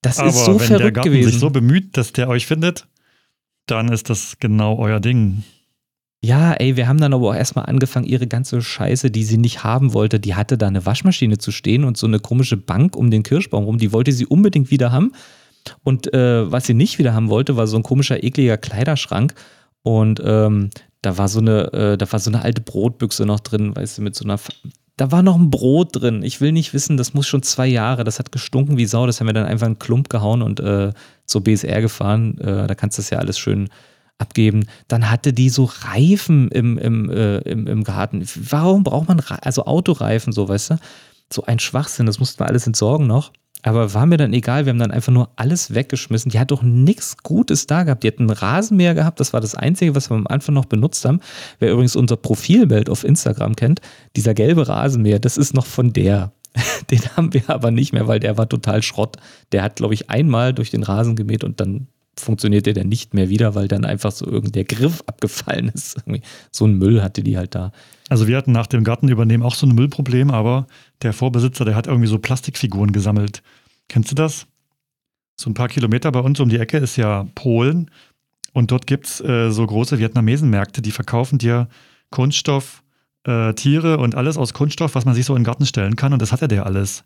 Das Aber ist so wenn verrückt der Garten gewesen. sich so bemüht, dass der euch findet, dann ist das genau euer Ding. Ja, ey, wir haben dann aber auch erstmal angefangen, ihre ganze Scheiße, die sie nicht haben wollte, die hatte da eine Waschmaschine zu stehen und so eine komische Bank um den Kirschbaum rum, die wollte sie unbedingt wieder haben. Und äh, was sie nicht wieder haben wollte, war so ein komischer, ekliger Kleiderschrank. Und ähm, da war so eine, äh, da war so eine alte Brotbüchse noch drin, weißt du, mit so einer. Da war noch ein Brot drin. Ich will nicht wissen, das muss schon zwei Jahre. Das hat gestunken wie Sau. Das haben wir dann einfach einen Klump gehauen und äh, zur BSR gefahren. Äh, da kannst du das ja alles schön abgeben, dann hatte die so Reifen im, im, äh, im, im Garten. Warum braucht man, also Autoreifen, so, weißt du? So ein Schwachsinn, das mussten wir alles entsorgen noch. Aber war mir dann egal, wir haben dann einfach nur alles weggeschmissen. Die hat doch nichts Gutes da gehabt. Die hat einen Rasenmäher gehabt, das war das Einzige, was wir am Anfang noch benutzt haben. Wer übrigens unser Profilbild auf Instagram kennt, dieser gelbe Rasenmäher, das ist noch von der. Den haben wir aber nicht mehr, weil der war total Schrott. Der hat, glaube ich, einmal durch den Rasen gemäht und dann funktioniert der dann nicht mehr wieder, weil dann einfach so irgendein Griff abgefallen ist. so ein Müll hatte die halt da. Also wir hatten nach dem Gartenübernehmen auch so ein Müllproblem, aber der Vorbesitzer, der hat irgendwie so Plastikfiguren gesammelt. Kennst du das? So ein paar Kilometer bei uns um die Ecke ist ja Polen und dort gibt es äh, so große Vietnamesenmärkte, die verkaufen dir Kunststoff, äh, Tiere und alles aus Kunststoff, was man sich so in den Garten stellen kann und das hatte der alles.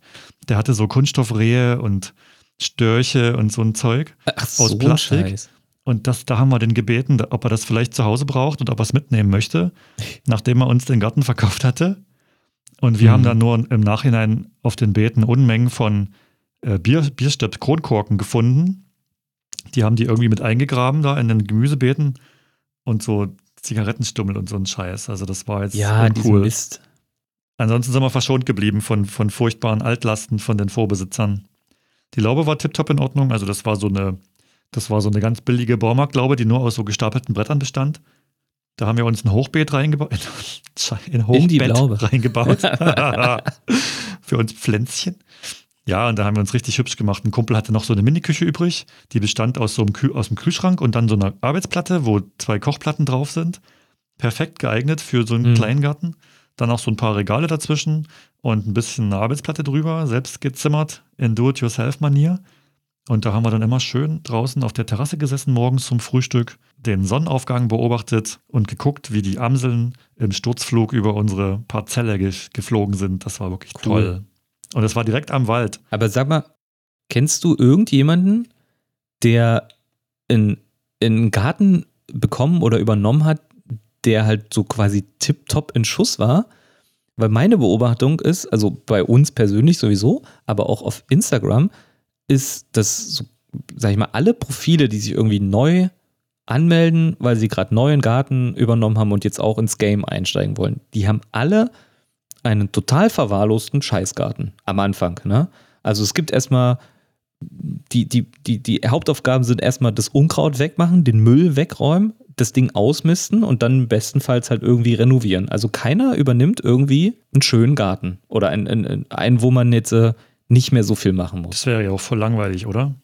Der hatte so Kunststoffrehe und Störche und so ein Zeug Ach, aus so Plastik. Scheiß. Und das, da haben wir den gebeten, ob er das vielleicht zu Hause braucht und ob er es mitnehmen möchte, nachdem er uns den Garten verkauft hatte. Und wir mhm. haben dann nur im Nachhinein auf den Beeten Unmengen von äh, Bier, Bierstöpf Kronkorken gefunden. Die haben die irgendwie mit eingegraben da in den Gemüsebeeten und so Zigarettenstummel und so ein Scheiß. Also das war jetzt ja. Mist. Ansonsten sind wir verschont geblieben von, von furchtbaren Altlasten von den Vorbesitzern. Die Laube war tiptop in Ordnung. Also das war so eine, das war so eine ganz billige Baumarktlaube, die nur aus so gestapelten Brettern bestand. Da haben wir uns ein Hochbeet reingebaut. Ein Hochbett reingebaut. Für uns Pflänzchen. Ja, und da haben wir uns richtig hübsch gemacht. Ein Kumpel hatte noch so eine Miniküche übrig, die bestand aus so einem Kü aus dem Kühlschrank und dann so einer Arbeitsplatte, wo zwei Kochplatten drauf sind. Perfekt geeignet für so einen mhm. Kleingarten. Dann auch so ein paar Regale dazwischen und ein bisschen eine Arbeitsplatte drüber, selbst gezimmert in Do-it-yourself-Manier. Und da haben wir dann immer schön draußen auf der Terrasse gesessen, morgens zum Frühstück, den Sonnenaufgang beobachtet und geguckt, wie die Amseln im Sturzflug über unsere Parzelle ge geflogen sind. Das war wirklich cool. toll. Und es war direkt am Wald. Aber sag mal, kennst du irgendjemanden, der in, in einen Garten bekommen oder übernommen hat, der halt so quasi tipptopp in Schuss war. Weil meine Beobachtung ist, also bei uns persönlich sowieso, aber auch auf Instagram, ist, dass, so, sag ich mal, alle Profile, die sich irgendwie neu anmelden, weil sie gerade neuen Garten übernommen haben und jetzt auch ins Game einsteigen wollen. Die haben alle einen total verwahrlosten Scheißgarten am Anfang. Ne? Also es gibt erstmal, die, die, die, die Hauptaufgaben sind erstmal das Unkraut wegmachen, den Müll wegräumen, das Ding ausmisten und dann bestenfalls halt irgendwie renovieren. Also keiner übernimmt irgendwie einen schönen Garten oder einen, einen, einen wo man jetzt äh, nicht mehr so viel machen muss. Das wäre ja auch voll langweilig, oder?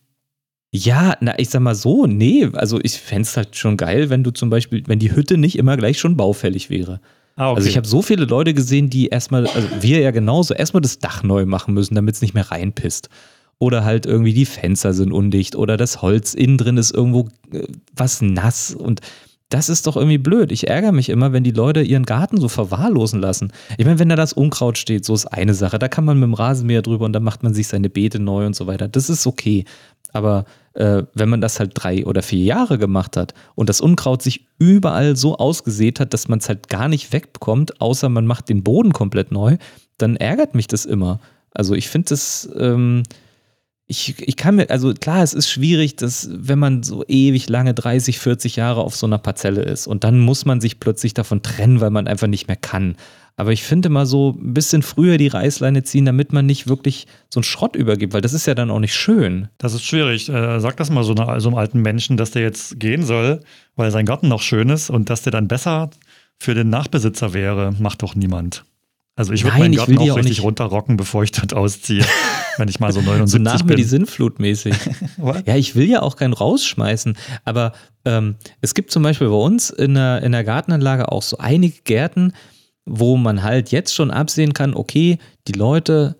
Ja, na, ich sag mal so, nee, also ich fände es halt schon geil, wenn du zum Beispiel, wenn die Hütte nicht immer gleich schon baufällig wäre. Ah, okay. Also ich habe so viele Leute gesehen, die erstmal, also wir ja genauso, erstmal das Dach neu machen müssen, damit es nicht mehr reinpisst. Oder halt irgendwie die Fenster sind undicht oder das Holz innen drin ist irgendwo äh, was nass und das ist doch irgendwie blöd. Ich ärgere mich immer, wenn die Leute ihren Garten so verwahrlosen lassen. Ich meine, wenn da das Unkraut steht, so ist eine Sache. Da kann man mit dem Rasenmäher drüber und dann macht man sich seine Beete neu und so weiter. Das ist okay. Aber äh, wenn man das halt drei oder vier Jahre gemacht hat und das Unkraut sich überall so ausgesät hat, dass man es halt gar nicht wegbekommt, außer man macht den Boden komplett neu, dann ärgert mich das immer. Also ich finde das. Ähm, ich, ich kann mir, also klar, es ist schwierig, dass wenn man so ewig lange 30, 40 Jahre auf so einer Parzelle ist und dann muss man sich plötzlich davon trennen, weil man einfach nicht mehr kann. Aber ich finde mal so ein bisschen früher die Reißleine ziehen, damit man nicht wirklich so einen Schrott übergibt, weil das ist ja dann auch nicht schön. Das ist schwierig. Äh, sag das mal so, einer, so einem alten Menschen, dass der jetzt gehen soll, weil sein Garten noch schön ist und dass der dann besser für den Nachbesitzer wäre, macht doch niemand. Also ich würde meinen Garten auch, auch richtig runterrocken, bevor ich dort ausziehe, wenn ich mal so 79 so nach bin. mir die Sinnflut mäßig. ja, ich will ja auch keinen rausschmeißen, aber ähm, es gibt zum Beispiel bei uns in der, in der Gartenanlage auch so einige Gärten, wo man halt jetzt schon absehen kann, okay, die Leute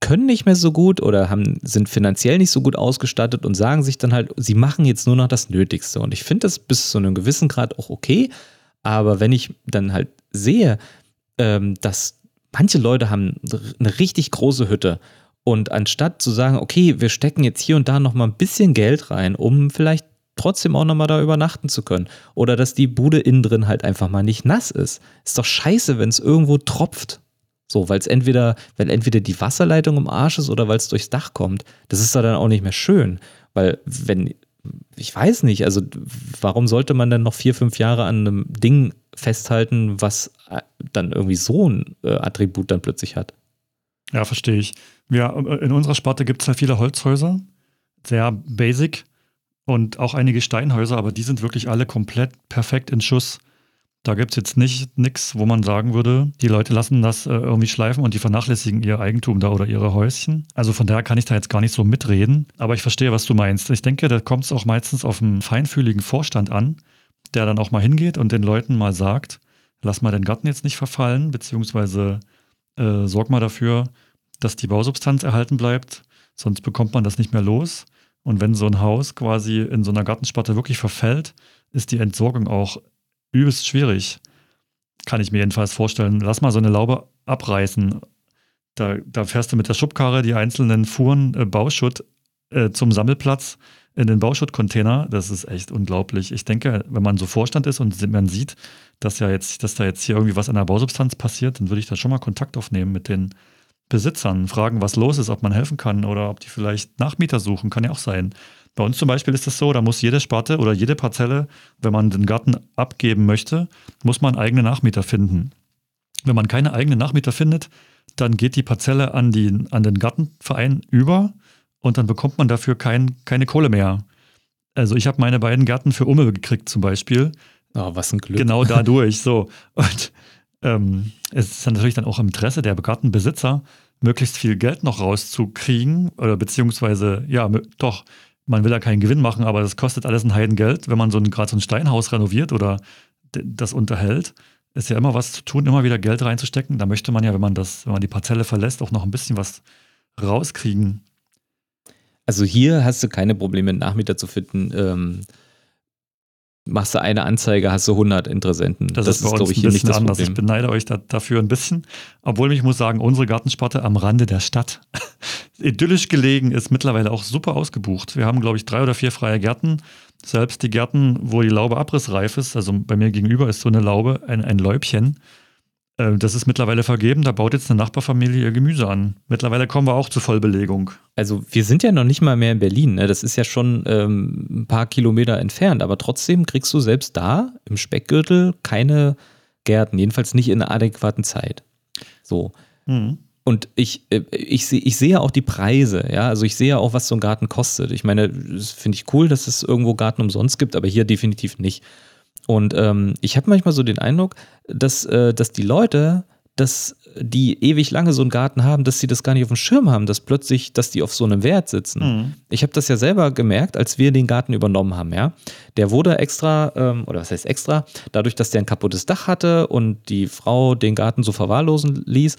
können nicht mehr so gut oder haben, sind finanziell nicht so gut ausgestattet und sagen sich dann halt, sie machen jetzt nur noch das Nötigste. Und ich finde das bis zu einem gewissen Grad auch okay. Aber wenn ich dann halt sehe, ähm, dass manche Leute haben eine richtig große Hütte und anstatt zu sagen, okay, wir stecken jetzt hier und da noch mal ein bisschen Geld rein, um vielleicht trotzdem auch noch mal da übernachten zu können oder dass die Bude innen drin halt einfach mal nicht nass ist. Ist doch scheiße, wenn es irgendwo tropft. So, weil es entweder, weil entweder die Wasserleitung im Arsch ist oder weil es durchs Dach kommt. Das ist da dann auch nicht mehr schön. Weil, wenn, ich weiß nicht, also warum sollte man denn noch vier, fünf Jahre an einem Ding festhalten, was äh, dann irgendwie so ein äh, Attribut dann plötzlich hat. Ja, verstehe ich. Ja, äh, in unserer Sparte gibt es halt viele Holzhäuser, sehr basic und auch einige Steinhäuser, aber die sind wirklich alle komplett perfekt in Schuss. Da gibt es jetzt nicht nichts, wo man sagen würde, die Leute lassen das äh, irgendwie schleifen und die vernachlässigen ihr Eigentum da oder ihre Häuschen. Also von daher kann ich da jetzt gar nicht so mitreden, aber ich verstehe, was du meinst. Ich denke, da kommt es auch meistens auf einen feinfühligen Vorstand an, der dann auch mal hingeht und den Leuten mal sagt, lass mal den Garten jetzt nicht verfallen, beziehungsweise äh, sorg mal dafür, dass die Bausubstanz erhalten bleibt, sonst bekommt man das nicht mehr los. Und wenn so ein Haus quasi in so einer Gartensparte wirklich verfällt, ist die Entsorgung auch übelst schwierig. Kann ich mir jedenfalls vorstellen. Lass mal so eine Laube abreißen. Da, da fährst du mit der Schubkarre die einzelnen Fuhren äh, Bauschutt äh, zum Sammelplatz in den Bauschuttcontainer. Das ist echt unglaublich. Ich denke, wenn man so Vorstand ist und man sieht, dass ja jetzt, dass da jetzt hier irgendwie was an der Bausubstanz passiert, dann würde ich da schon mal Kontakt aufnehmen mit den Besitzern, fragen, was los ist, ob man helfen kann oder ob die vielleicht Nachmieter suchen, kann ja auch sein. Bei uns zum Beispiel ist das so, da muss jede Sparte oder jede Parzelle, wenn man den Garten abgeben möchte, muss man eigene Nachmieter finden. Wenn man keine eigenen Nachmieter findet, dann geht die Parzelle an, die, an den Gartenverein über und dann bekommt man dafür kein, keine Kohle mehr. Also ich habe meine beiden Gärten für Umme gekriegt zum Beispiel. Oh, was ein Glück. Genau dadurch. so. Und ähm, es ist dann natürlich dann auch im Interesse der Gartenbesitzer, möglichst viel Geld noch rauszukriegen. Oder beziehungsweise, ja, doch, man will ja keinen Gewinn machen, aber das kostet alles ein Heidengeld, wenn man so ein, gerade so ein Steinhaus renoviert oder das unterhält. Ist ja immer was zu tun, immer wieder Geld reinzustecken. Da möchte man ja, wenn man das, wenn man die Parzelle verlässt, auch noch ein bisschen was rauskriegen. Also hier hast du keine Probleme, einen Nachmieter zu finden. Ähm, machst du eine Anzeige, hast du 100 Interessenten. Das, das ist, ist glaube ich, hier nicht das anders. Problem. Ich beneide euch da, dafür ein bisschen. Obwohl ich muss sagen, unsere Gartensparte am Rande der Stadt, idyllisch gelegen, ist mittlerweile auch super ausgebucht. Wir haben, glaube ich, drei oder vier freie Gärten. Selbst die Gärten, wo die Laube abrissreif ist, also bei mir gegenüber ist so eine Laube, ein, ein Läubchen, das ist mittlerweile vergeben, da baut jetzt eine Nachbarfamilie ihr Gemüse an. Mittlerweile kommen wir auch zur Vollbelegung. Also wir sind ja noch nicht mal mehr in Berlin, ne? das ist ja schon ähm, ein paar Kilometer entfernt, aber trotzdem kriegst du selbst da im Speckgürtel keine Gärten, jedenfalls nicht in einer adäquaten Zeit. So. Mhm. Und ich, äh, ich, seh, ich sehe auch die Preise, ja. Also ich sehe auch, was so ein Garten kostet. Ich meine, das finde ich cool, dass es irgendwo Garten umsonst gibt, aber hier definitiv nicht. Und ähm, ich habe manchmal so den Eindruck, dass, äh, dass die Leute, dass die ewig lange so einen Garten haben, dass sie das gar nicht auf dem Schirm haben, dass plötzlich, dass die auf so einem Wert sitzen. Mhm. Ich habe das ja selber gemerkt, als wir den Garten übernommen haben, ja. Der wurde extra, ähm, oder was heißt extra, dadurch, dass der ein kaputtes Dach hatte und die Frau den Garten so verwahrlosen ließ,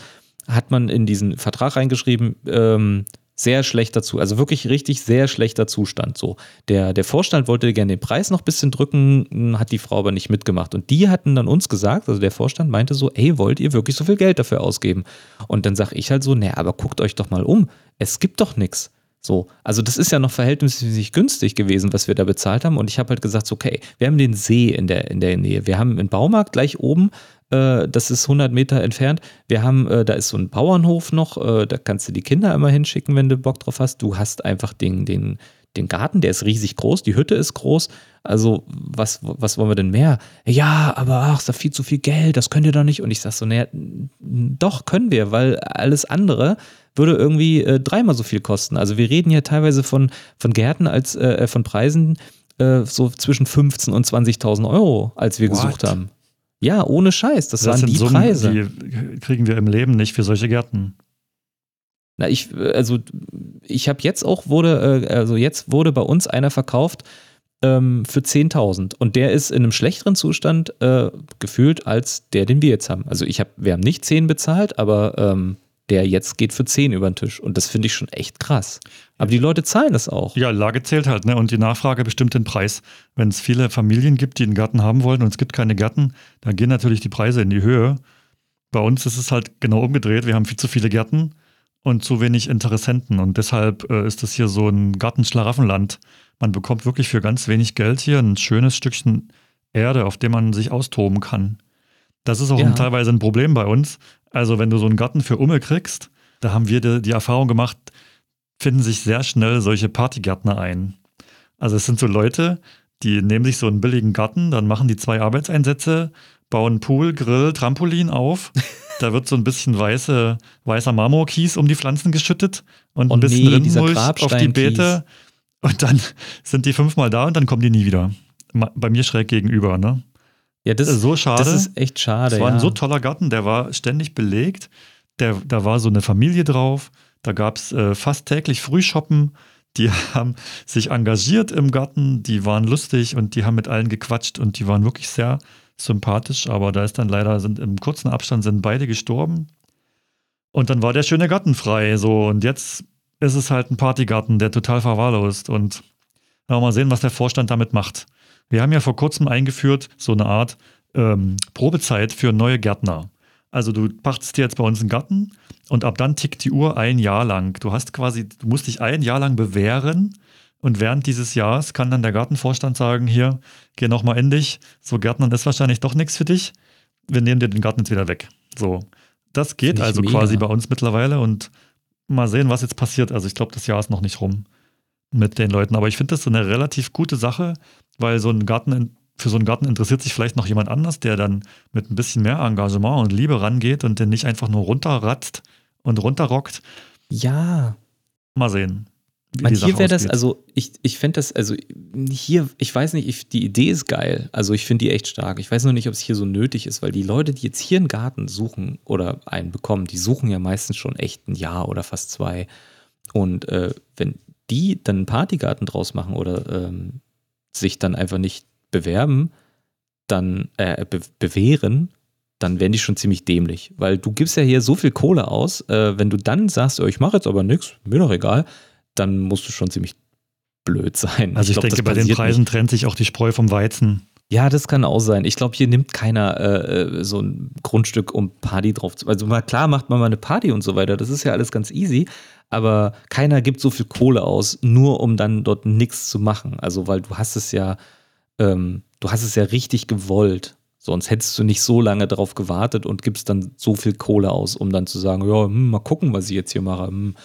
hat man in diesen Vertrag reingeschrieben, ähm, sehr schlechter Zustand, also wirklich richtig sehr schlechter Zustand. So, der, der Vorstand wollte gerne den Preis noch ein bisschen drücken, hat die Frau aber nicht mitgemacht. Und die hatten dann uns gesagt, also der Vorstand meinte so, ey, wollt ihr wirklich so viel Geld dafür ausgeben? Und dann sage ich halt so, naja, aber guckt euch doch mal um. Es gibt doch nichts. So, also das ist ja noch verhältnismäßig günstig gewesen, was wir da bezahlt haben. Und ich habe halt gesagt, okay, wir haben den See in der, in der Nähe. Wir haben einen Baumarkt gleich oben äh, das ist 100 Meter entfernt. Wir haben, äh, da ist so ein Bauernhof noch, äh, da kannst du die Kinder immer hinschicken, wenn du Bock drauf hast. Du hast einfach den, den, den Garten, der ist riesig groß, die Hütte ist groß. Also, was, was wollen wir denn mehr? Ja, aber ach, ist da viel zu viel Geld, das könnt ihr doch nicht. Und ich sag so, naja, doch können wir, weil alles andere würde irgendwie äh, dreimal so viel kosten. Also wir reden ja teilweise von, von Gärten als äh, von Preisen äh, so zwischen 15.000 und 20.000 Euro, als wir What? gesucht haben. Ja, ohne Scheiß. Das, das waren die Summen, Preise. Die kriegen wir im Leben nicht für solche Gärten. Na, ich, also ich habe jetzt auch wurde, äh, also jetzt wurde bei uns einer verkauft ähm, für 10.000 und der ist in einem schlechteren Zustand äh, gefühlt als der, den wir jetzt haben. Also ich habe, wir haben nicht 10 bezahlt, aber ähm, der jetzt geht für 10 über den Tisch. Und das finde ich schon echt krass. Aber die Leute zahlen das auch. Ja, Lage zählt halt, ne? Und die Nachfrage bestimmt den Preis. Wenn es viele Familien gibt, die einen Garten haben wollen und es gibt keine Gärten, dann gehen natürlich die Preise in die Höhe. Bei uns ist es halt genau umgedreht. Wir haben viel zu viele Gärten und zu wenig Interessenten. Und deshalb äh, ist das hier so ein Gartenschlaraffenland. Man bekommt wirklich für ganz wenig Geld hier ein schönes Stückchen Erde, auf dem man sich austoben kann. Das ist auch ja. teilweise ein Problem bei uns. Also, wenn du so einen Garten für Umme kriegst, da haben wir die, die Erfahrung gemacht, finden sich sehr schnell solche Partygärtner ein. Also, es sind so Leute, die nehmen sich so einen billigen Garten, dann machen die zwei Arbeitseinsätze, bauen Pool, Grill, Trampolin auf. Da wird so ein bisschen weiße, weißer Marmorkies um die Pflanzen geschüttet und oh ein bisschen nee, Rindenmulch auf die Beete. Und dann sind die fünfmal da und dann kommen die nie wieder. Bei mir schräg gegenüber, ne? Ja, das, ist so schade. Das ist echt schade. Es war ja. ein so toller Garten, der war ständig belegt. Der, da war so eine Familie drauf. Da gab es äh, fast täglich Frühshoppen. Die haben sich engagiert im Garten, die waren lustig und die haben mit allen gequatscht und die waren wirklich sehr sympathisch. Aber da ist dann leider, sind im kurzen Abstand sind beide gestorben. Und dann war der schöne Garten frei. So, und jetzt ist es halt ein Partygarten, der total verwahrlost. Und mal sehen, was der Vorstand damit macht. Wir haben ja vor kurzem eingeführt, so eine Art ähm, Probezeit für neue Gärtner. Also du pachtest dir jetzt bei uns einen Garten und ab dann tickt die Uhr ein Jahr lang. Du hast quasi, du musst dich ein Jahr lang bewähren und während dieses Jahres kann dann der Gartenvorstand sagen, hier, geh nochmal in dich, so Gärtnern ist wahrscheinlich doch nichts für dich, wir nehmen dir den Garten jetzt wieder weg. So, das geht also mega. quasi bei uns mittlerweile und mal sehen, was jetzt passiert. Also ich glaube, das Jahr ist noch nicht rum mit den Leuten, aber ich finde das so eine relativ gute Sache, weil so ein Garten, für so einen Garten interessiert sich vielleicht noch jemand anders, der dann mit ein bisschen mehr Engagement und Liebe rangeht und den nicht einfach nur runterratzt und runterrockt. Ja. Mal sehen. Man, hier wäre das, also ich, ich fände das, also hier, ich weiß nicht, ich, die Idee ist geil. Also ich finde die echt stark. Ich weiß nur nicht, ob es hier so nötig ist, weil die Leute, die jetzt hier einen Garten suchen oder einen bekommen, die suchen ja meistens schon echt ein Jahr oder fast zwei. Und äh, wenn die dann einen Partygarten draus machen oder ähm, sich dann einfach nicht bewerben, dann äh, be bewähren, dann werden die schon ziemlich dämlich. Weil du gibst ja hier so viel Kohle aus, äh, wenn du dann sagst, oh, ich mache jetzt aber nichts, mir doch egal, dann musst du schon ziemlich blöd sein. Also ich, ich glaub, denke, bei den Preisen nicht. trennt sich auch die Spreu vom Weizen. Ja, das kann auch sein. Ich glaube, hier nimmt keiner äh, äh, so ein Grundstück, um Party drauf zu. Also mal klar macht man mal eine Party und so weiter. Das ist ja alles ganz easy aber keiner gibt so viel Kohle aus, nur um dann dort nichts zu machen. Also, weil du hast es ja, ähm, du hast es ja richtig gewollt. Sonst hättest du nicht so lange darauf gewartet und gibst dann so viel Kohle aus, um dann zu sagen, ja, hm, mal gucken, was ich jetzt hier mache. Hm,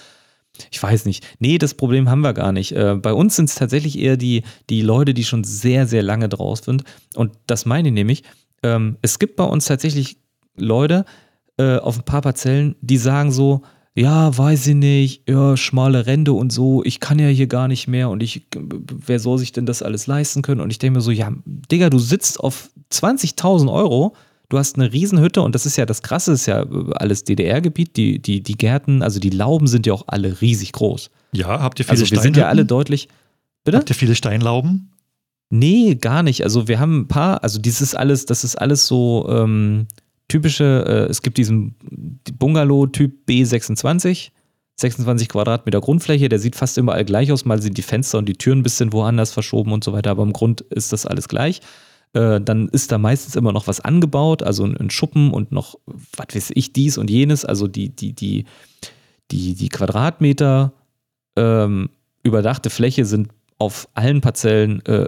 ich weiß nicht. Nee, das Problem haben wir gar nicht. Äh, bei uns sind es tatsächlich eher die, die Leute, die schon sehr, sehr lange draus sind. Und das meine ich nämlich. Ähm, es gibt bei uns tatsächlich Leute äh, auf ein paar Parzellen, die sagen so, ja, weiß ich nicht, ja, schmale Ränder und so, ich kann ja hier gar nicht mehr und ich, wer soll sich denn das alles leisten können? Und ich denke mir so, ja, Digga, du sitzt auf 20.000 Euro, du hast eine Riesenhütte und das ist ja das Krasse, ist ja alles DDR-Gebiet, die, die, die Gärten, also die Lauben sind ja auch alle riesig groß. Ja, habt ihr viele Also wir sind ja alle deutlich, bitte? Habt ihr viele Steinlauben? Nee, gar nicht. Also wir haben ein paar, also dieses alles, das ist alles so ähm, typische, äh, es gibt diesen Bungalow-Typ B26, 26 Quadratmeter Grundfläche, der sieht fast überall gleich aus, mal sind die Fenster und die Türen ein bisschen woanders verschoben und so weiter, aber im Grund ist das alles gleich. Äh, dann ist da meistens immer noch was angebaut, also ein, ein Schuppen und noch, was weiß ich, dies und jenes, also die, die, die, die, die Quadratmeter ähm, überdachte Fläche sind auf allen Parzellen äh,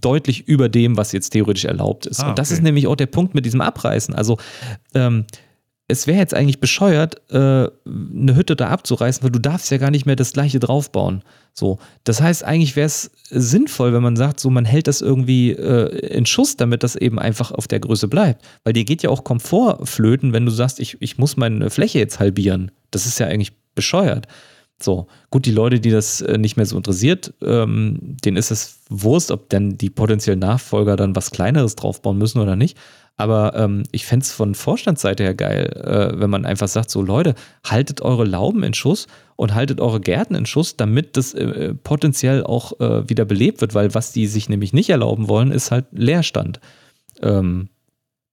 deutlich über dem, was jetzt theoretisch erlaubt ist. Ah, und das okay. ist nämlich auch der Punkt mit diesem Abreißen. Also ähm, es wäre jetzt eigentlich bescheuert, äh, eine Hütte da abzureißen, weil du darfst ja gar nicht mehr das gleiche draufbauen. So, das heißt, eigentlich wäre es sinnvoll, wenn man sagt, so man hält das irgendwie äh, in Schuss, damit das eben einfach auf der Größe bleibt. Weil dir geht ja auch Komfort flöten, wenn du sagst, ich, ich muss meine Fläche jetzt halbieren. Das ist ja eigentlich bescheuert. So, gut, die Leute, die das äh, nicht mehr so interessiert, ähm, denen ist es Wurst, ob dann die potenziellen Nachfolger dann was Kleineres draufbauen müssen oder nicht. Aber ähm, ich fände es von Vorstandsseite her geil, äh, wenn man einfach sagt, so Leute, haltet eure Lauben in Schuss und haltet eure Gärten in Schuss, damit das äh, potenziell auch äh, wieder belebt wird, weil was die sich nämlich nicht erlauben wollen, ist halt Leerstand. Ähm,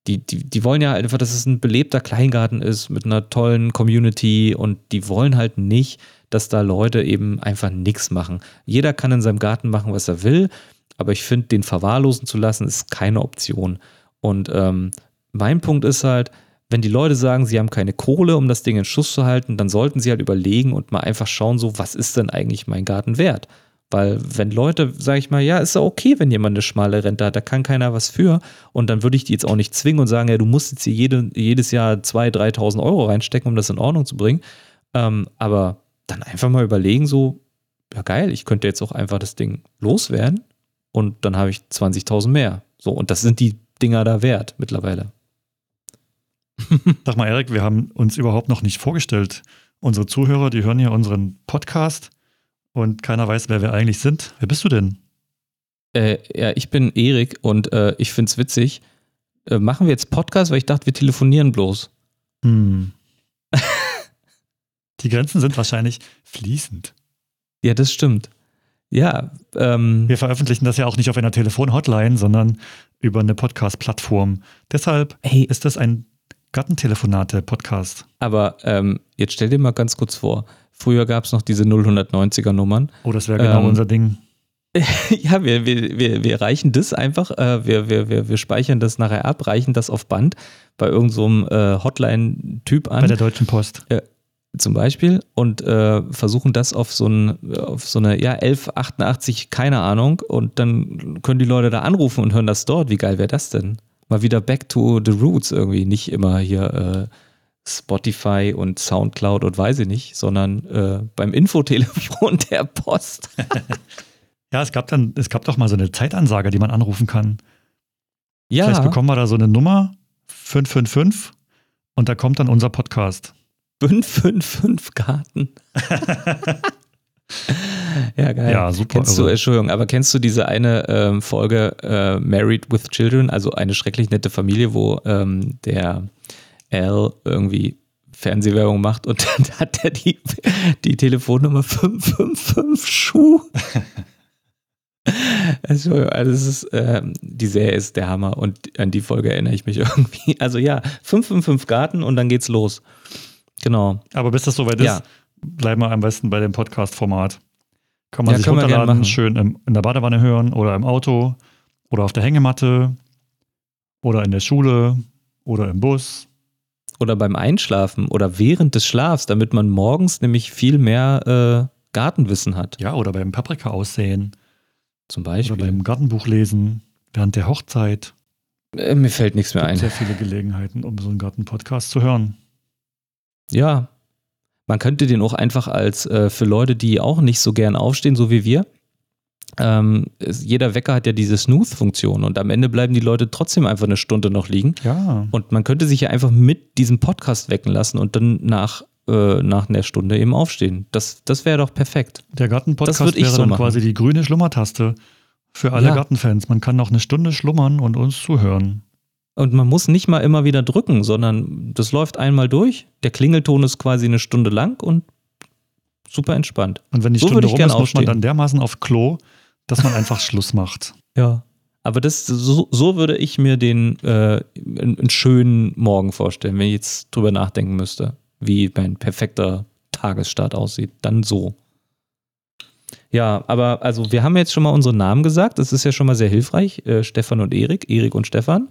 die, die, die wollen ja einfach, dass es ein belebter Kleingarten ist mit einer tollen Community und die wollen halt nicht, dass da Leute eben einfach nichts machen. Jeder kann in seinem Garten machen, was er will, aber ich finde, den verwahrlosen zu lassen, ist keine Option. Und ähm, mein Punkt ist halt, wenn die Leute sagen, sie haben keine Kohle, um das Ding in Schuss zu halten, dann sollten sie halt überlegen und mal einfach schauen, so, was ist denn eigentlich mein Garten wert? Weil wenn Leute, sage ich mal, ja, ist ja okay, wenn jemand eine schmale Rente hat, da kann keiner was für. Und dann würde ich die jetzt auch nicht zwingen und sagen, ja, du musst jetzt hier jede, jedes Jahr 2.000, 3.000 Euro reinstecken, um das in Ordnung zu bringen. Ähm, aber dann einfach mal überlegen, so, ja geil, ich könnte jetzt auch einfach das Ding loswerden und dann habe ich 20.000 mehr. So, und das sind die Dinger da wert mittlerweile. Sag mal, Erik, wir haben uns überhaupt noch nicht vorgestellt. Unsere Zuhörer, die hören hier unseren Podcast und keiner weiß, wer wir eigentlich sind. Wer bist du denn? Äh, ja, ich bin Erik und äh, ich finde es witzig. Äh, machen wir jetzt Podcast, weil ich dachte, wir telefonieren bloß. Hm. Die Grenzen sind wahrscheinlich fließend. Ja, das stimmt. Ja, ähm, Wir veröffentlichen das ja auch nicht auf einer Telefonhotline, sondern über eine Podcast-Plattform. Deshalb hey, ist das ein Gartentelefonate-Podcast. aber ähm, jetzt stell dir mal ganz kurz vor, früher gab es noch diese 090er Nummern. Oh, das wäre genau Ähm, unser Ding. ja, wir, wir, wir, wir reichen das einfach, äh, wir, wir, wir, wir speichern das nachher ab, reichen das auf Band bei irgendeinem so äh, Hotline-Typ an. Bei der Deutschen Post. Zum Beispiel und äh, versuchen das auf so, ein, auf so eine, ja, 1188, keine Ahnung, und dann können die Leute da anrufen und hören das dort. Wie geil wäre das denn? Mal wieder back to the roots irgendwie, nicht immer hier äh, Spotify und Soundcloud und weiß ich nicht, sondern äh, beim Infotelefon der Post. Ja, es gab dann, es gab doch mal so eine Zeitansage, die man anrufen kann. Ja, Vielleicht bekommen wir da so eine Nummer 555 und da kommt dann unser Podcast. 555 Garten. ja, geil. Ja, super. Kennst du, Also- Entschuldigung, aber kennst du diese eine ähm, Folge äh, Married with Children, also eine schrecklich nette Familie, wo ähm, der Al irgendwie Fernsehwerbung macht und dann hat er die, die Telefonnummer 555 Schuh. Entschuldigung, also es ist, ähm, die Serie ist der Hammer und an die Folge erinnere ich mich irgendwie. Also ja, 555 Garten und dann geht's los. Genau. Aber bis das soweit Ja. ist, bleiben wir am besten bei dem Podcast-Format. Kann man Ja, sich runterladen, schön im, in der Badewanne hören oder im Auto oder auf der Hängematte oder in der Schule oder im Bus. oder beim Einschlafen oder während des Schlafs, damit man morgens nämlich viel mehr äh, Gartenwissen hat. Ja, oder beim Paprika aussehen Zum oder Beispiel. beim Gartenbuch lesen während der Hochzeit. Äh, mir fällt nichts mehr gibt ein. sehr viele Gelegenheiten, um so einen Garten-Podcast zu hören. Ja. Man könnte den auch einfach als äh, für Leute, die auch nicht so gern aufstehen, so wie wir. Ähm, es, jeder Wecker hat ja diese Snooth-Funktion und am Ende bleiben die Leute trotzdem einfach eine Stunde noch liegen. Ja. Und man könnte sich ja einfach mit diesem Podcast wecken lassen und dann nach, äh, nach einer Stunde eben aufstehen. Das, das wäre doch perfekt. Der Garten-Podcast wäre so dann machen. quasi die grüne Schlummertaste für alle Ja. Gartenfans. Man kann noch eine Stunde schlummern und uns zuhören. Und man muss nicht mal immer wieder drücken, sondern das läuft einmal durch. Der Klingelton ist quasi eine Stunde lang und super entspannt. Und wenn die So Stunde rum ist, muss man dann dermaßen auf Klo, dass man einfach Schluss macht. Ja. Aber das, so, so würde ich mir den äh, einen, einen schönen Morgen vorstellen, wenn ich jetzt drüber nachdenken müsste, wie mein perfekter Tagesstart aussieht. Dann so. Ja, aber also wir haben jetzt schon mal unsere Namen gesagt. Das ist ja schon mal sehr hilfreich. Äh, Stefan und Erik, Erik und Stefan.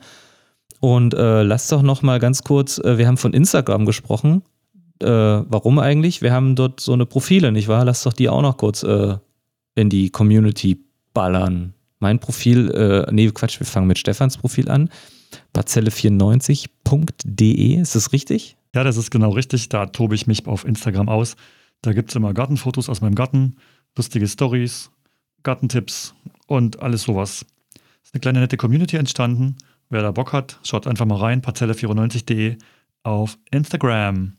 Und äh, lasst doch noch mal ganz kurz, äh, wir haben von Instagram gesprochen. Äh, warum eigentlich? Wir haben dort so eine Profile, nicht wahr? Lasst doch die auch noch kurz äh, in die Community ballern. Mein Profil, äh, nee, Quatsch, wir fangen mit Stefans Profil an. Parzelle94.de, ist das richtig? Ja, das ist genau richtig. Da tobe ich mich auf Instagram aus. Da gibt es immer Gartenfotos aus meinem Garten, lustige Stories, Gartentipps und alles sowas. Ist eine kleine nette Community entstanden. Wer da Bock hat, schaut einfach mal rein, parzelle94.de auf Instagram.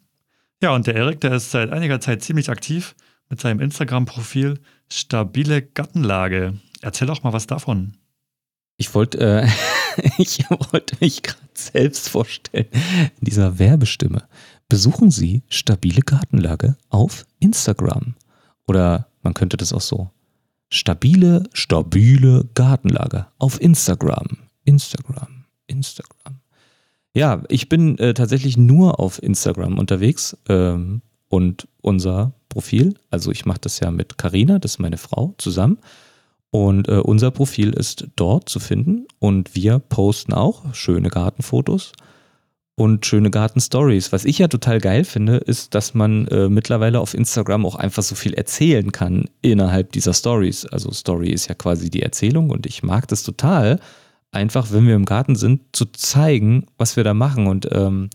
Ja, und der Erik, der ist seit einiger Zeit ziemlich aktiv mit seinem Instagram-Profil Stabile Gartenlage. Erzähl doch mal was davon. Ich wollte äh, ich wollte mich gerade selbst vorstellen in dieser Werbestimme. Besuchen Sie stabile Gartenlage auf Instagram. Oder man könnte das auch so. Stabile, stabile Gartenlage auf Instagram. Instagram, Instagram. Ja, ich bin äh, tatsächlich nur auf Instagram unterwegs ähm, und unser Profil, also ich mache das ja mit Karina, das ist meine Frau, zusammen. Und äh, unser Profil ist dort zu finden und wir posten auch schöne Gartenfotos und schöne Gartenstories. Was ich ja total geil finde, ist, dass man äh, mittlerweile auf Instagram auch einfach so viel erzählen kann innerhalb dieser Stories. Also Story ist ja quasi die Erzählung und ich mag das total, einfach, wenn wir im Garten sind, zu zeigen, was wir da machen und ähm,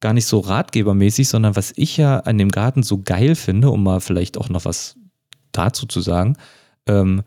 gar nicht so ratgebermäßig, sondern was ich ja an dem Garten so geil finde, um mal vielleicht auch noch was dazu zu sagen, ähm,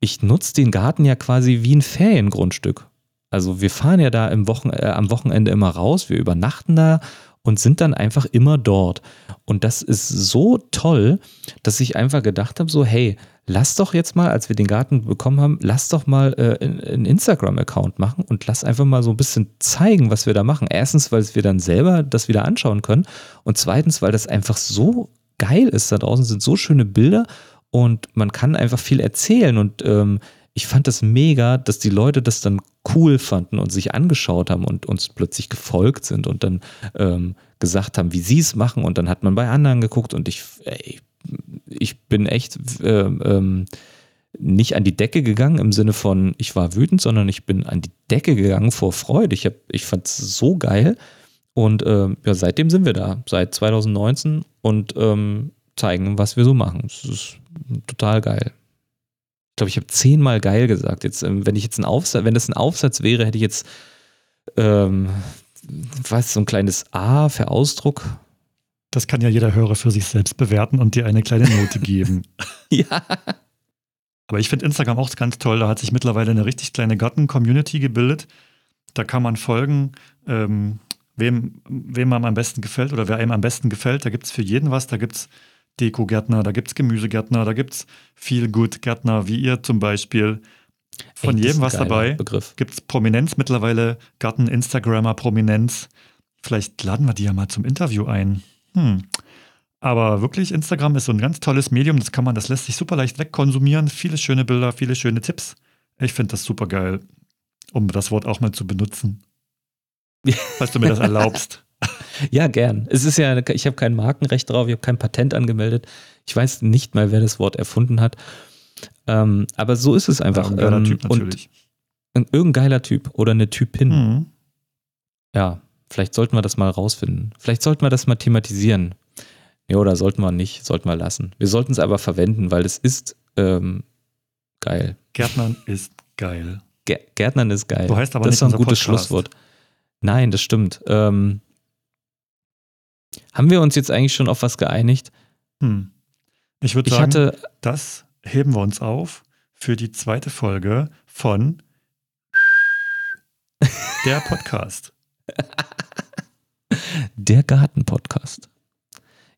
ich nutze den Garten ja quasi wie ein Feriengrundstück. Also wir fahren ja da Wochen, äh, am Wochenende immer raus, wir übernachten da und sind dann einfach immer dort. Und das ist so toll, dass ich einfach gedacht habe, so hey, lass doch jetzt mal, als wir den Garten bekommen haben, lass doch mal äh, einen Instagram-Account machen und lass einfach mal so ein bisschen zeigen, was wir da machen. Erstens, weil wir dann selber das wieder anschauen können und zweitens, weil das einfach so geil ist. Da draußen sind so schöne Bilder und man kann einfach viel erzählen und ähm, ich fand das mega, dass die Leute das dann cool fanden und sich angeschaut haben und uns plötzlich gefolgt sind und dann ähm, gesagt haben, wie sie es machen und dann hat man bei anderen geguckt und ich, ey, ich bin echt ähm, ähm, nicht an die Decke gegangen im Sinne von, ich war wütend, sondern ich bin an die Decke gegangen vor Freude. Ich, ich fand es so geil und ähm, ja, seitdem sind wir da, seit 2019 und ähm, zeigen, was wir so machen. Es ist total geil. Ich glaube, ich habe zehnmal geil gesagt. Jetzt, ähm, wenn ich jetzt ein Aufsatz, wenn das ein Aufsatz wäre, hätte ich jetzt ähm, was, so ein kleines A für Ausdruck. Das kann ja jeder Hörer für sich selbst bewerten und dir eine kleine Note geben. ja. Aber ich finde Instagram auch ganz toll. Da hat sich mittlerweile eine richtig kleine Garten-Community gebildet. Da kann man folgen, ähm, wem, wem einem am besten gefällt oder wer einem am besten gefällt. Da gibt es für jeden was. Da gibt es Deko-Gärtner, da gibt es Gemüsegärtner, da gibt es viel gut Gärtner, wie ihr zum Beispiel. Von Ey, jedem was dabei. Gibt es Prominenz mittlerweile, Garten-Instagrammer Prominenz. Vielleicht laden wir die ja mal zum Interview ein. Hm. Aber wirklich, Instagram ist so ein ganz tolles Medium, das kann man, das lässt sich super leicht wegkonsumieren. Viele schöne Bilder, viele schöne Tipps. Ich finde das super geil, um das Wort auch mal zu benutzen. Falls du mir das erlaubst. Ja, gern. Es ist ja, ich habe kein Markenrecht drauf, ich habe kein Patent angemeldet. Ich weiß nicht mal, wer das Wort erfunden hat. Ähm, aber so ist es einfach. ein geiler Ähm, Typ natürlich. Und ein, irgendein geiler Typ oder eine Typin. Mhm. Ja, vielleicht sollten wir das mal rausfinden. Vielleicht sollten wir das mal thematisieren. Ja, oder sollten wir nicht, sollten wir lassen. Wir sollten es aber verwenden, weil es ist ähm, geil. Gärtnern ist geil. Gärtnern ist geil. Du heißt aber das nicht ist doch ein gutes Podcast. Schlusswort. Nein, das stimmt. Ähm, haben wir uns jetzt eigentlich schon auf was geeinigt? Hm. Ich würde sagen, hatte, das heben wir uns auf für die zweite Folge von der Podcast. der Garten-Podcast.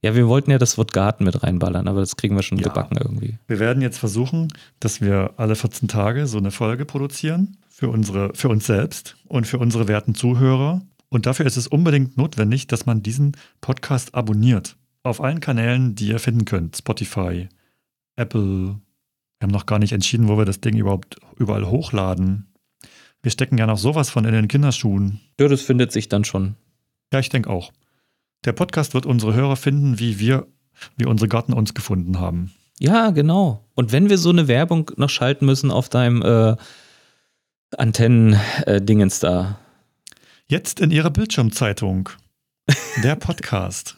Ja, wir wollten ja das Wort Garten mit reinballern, aber das kriegen wir schon Ja. gebacken irgendwie. Wir werden jetzt versuchen, dass wir alle 14 Tage so eine Folge produzieren für, unsere, für uns selbst und für unsere werten Zuhörer. Und dafür ist es unbedingt notwendig, dass man diesen Podcast abonniert. Auf allen Kanälen, die ihr finden könnt. Spotify, Apple. Wir haben noch gar nicht entschieden, wo wir das Ding überhaupt überall hochladen. Wir stecken ja noch sowas von in den Kinderschuhen. Ja, das findet sich dann schon. Ja, ich denke auch. Der Podcast wird unsere Hörer finden, wie wir, wie unsere Garten uns gefunden haben. Ja, genau. Und wenn wir so eine Werbung noch schalten müssen auf deinem äh, Antennen-Dingens da. Jetzt in Ihrer Bildschirmzeitung. Der Podcast,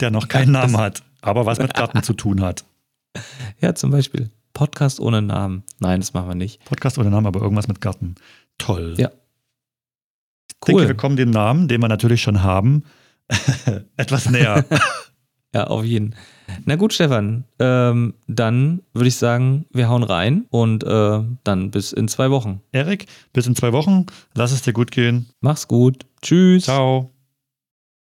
der noch keinen Ja, Namen hat, aber was mit Garten zu tun hat. Ja, zum Beispiel. Podcast ohne Namen. Nein, das machen wir nicht. Podcast ohne Namen, aber irgendwas mit Garten. Toll. Ja. Ich denke, Cool. wir kommen dem Namen, den wir natürlich schon haben, etwas näher. Ja, auf jeden. Na gut, Stefan. Ähm, dann würde ich sagen, wir hauen rein und äh, dann bis in zwei Wochen. Erik, bis in zwei Wochen. Lass es dir gut gehen. Mach's gut. Tschüss. Ciao.